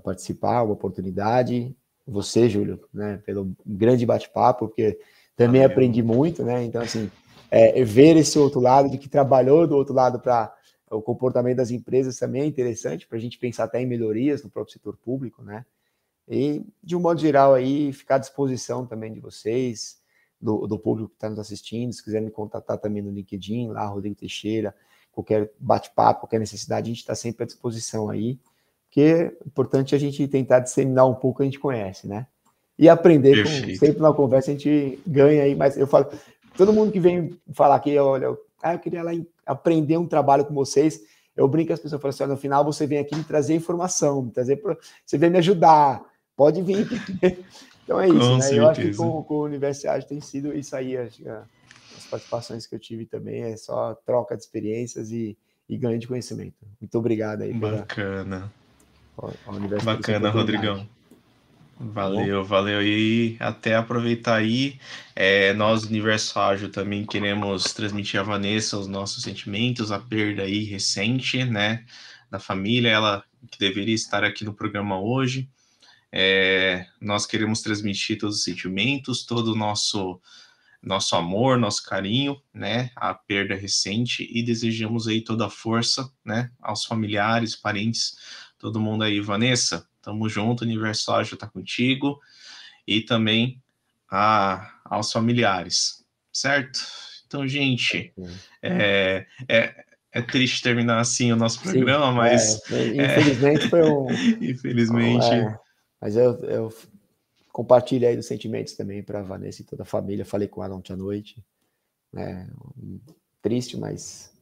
participar, uma oportunidade. Você, Júlio, né, pelo grande bate-papo, porque também aprendi muito, né? Então, assim, é, ver esse outro lado, de que trabalhou do outro lado para o comportamento das empresas também é interessante para a gente pensar até em melhorias no próprio setor público, né? E, de um modo geral, aí, ficar à disposição também de vocês, do, do público que está nos assistindo, se quiser me contatar também no LinkedIn, lá, Rodrigo Teixeira, qualquer bate-papo, qualquer necessidade, a gente está sempre à disposição aí, porque é importante a gente tentar disseminar um pouco o que a gente conhece, né? E aprender, com, sempre na conversa a gente ganha aí, mas eu falo, todo mundo que vem falar aqui, olha, ah, eu queria lá aprender um trabalho com vocês. Eu brinco as pessoas, falo assim, no final você vem aqui me trazer informação, me trazer pra... você vem me ajudar, pode vir. então é isso, com né? Certeza. Eu acho que com, com o Universidade tem sido isso aí, acho que as participações que eu tive também é só troca de experiências e, e ganho de conhecimento. Muito obrigado aí. Bacana. Pela, Bacana, Rodrigão. Valeu, valeu. E até aproveitar aí, é, nós, Universo Ágil, também queremos transmitir a Vanessa os nossos sentimentos, a perda aí recente, né, da família, ela que deveria estar aqui no programa hoje. É, nós queremos transmitir todos os sentimentos, todo o nosso, nosso amor, nosso carinho, né, a perda recente e desejamos aí toda a força, né, aos familiares, parentes, todo mundo aí. Vanessa, Tamo junto, Universo Ágil tá contigo. E também a, aos familiares, certo? Então, gente, é, é, é triste terminar assim o nosso programa, Sim, mas. É, infelizmente foi um. infelizmente. É, mas eu, eu compartilho aí dos sentimentos também para a Vanessa e toda a família. Falei com ela ontem à noite. É, triste, mas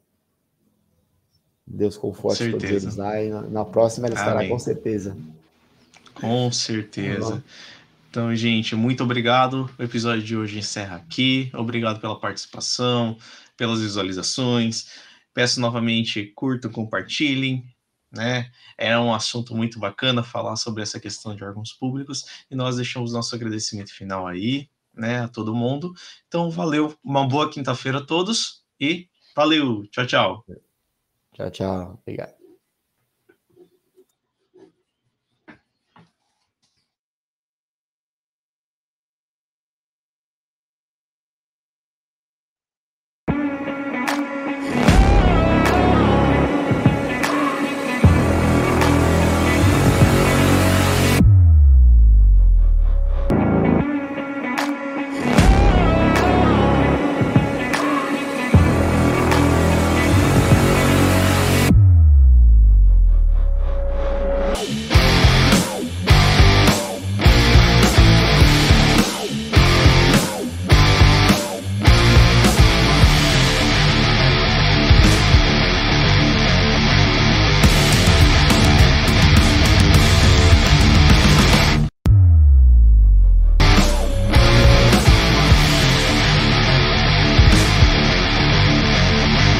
Deus conforte todos eles lá. E na, na próxima ela estará com certeza. Com certeza. Então, gente, muito obrigado. O episódio de hoje encerra aqui. Obrigado pela participação, pelas visualizações. Peço novamente, curtam, compartilhem. Né? É um assunto muito bacana falar sobre essa questão de órgãos públicos e nós deixamos nosso agradecimento final aí, né, a todo mundo. Então, valeu, uma boa quinta-feira a todos e valeu, tchau, tchau. Tchau, tchau, obrigado.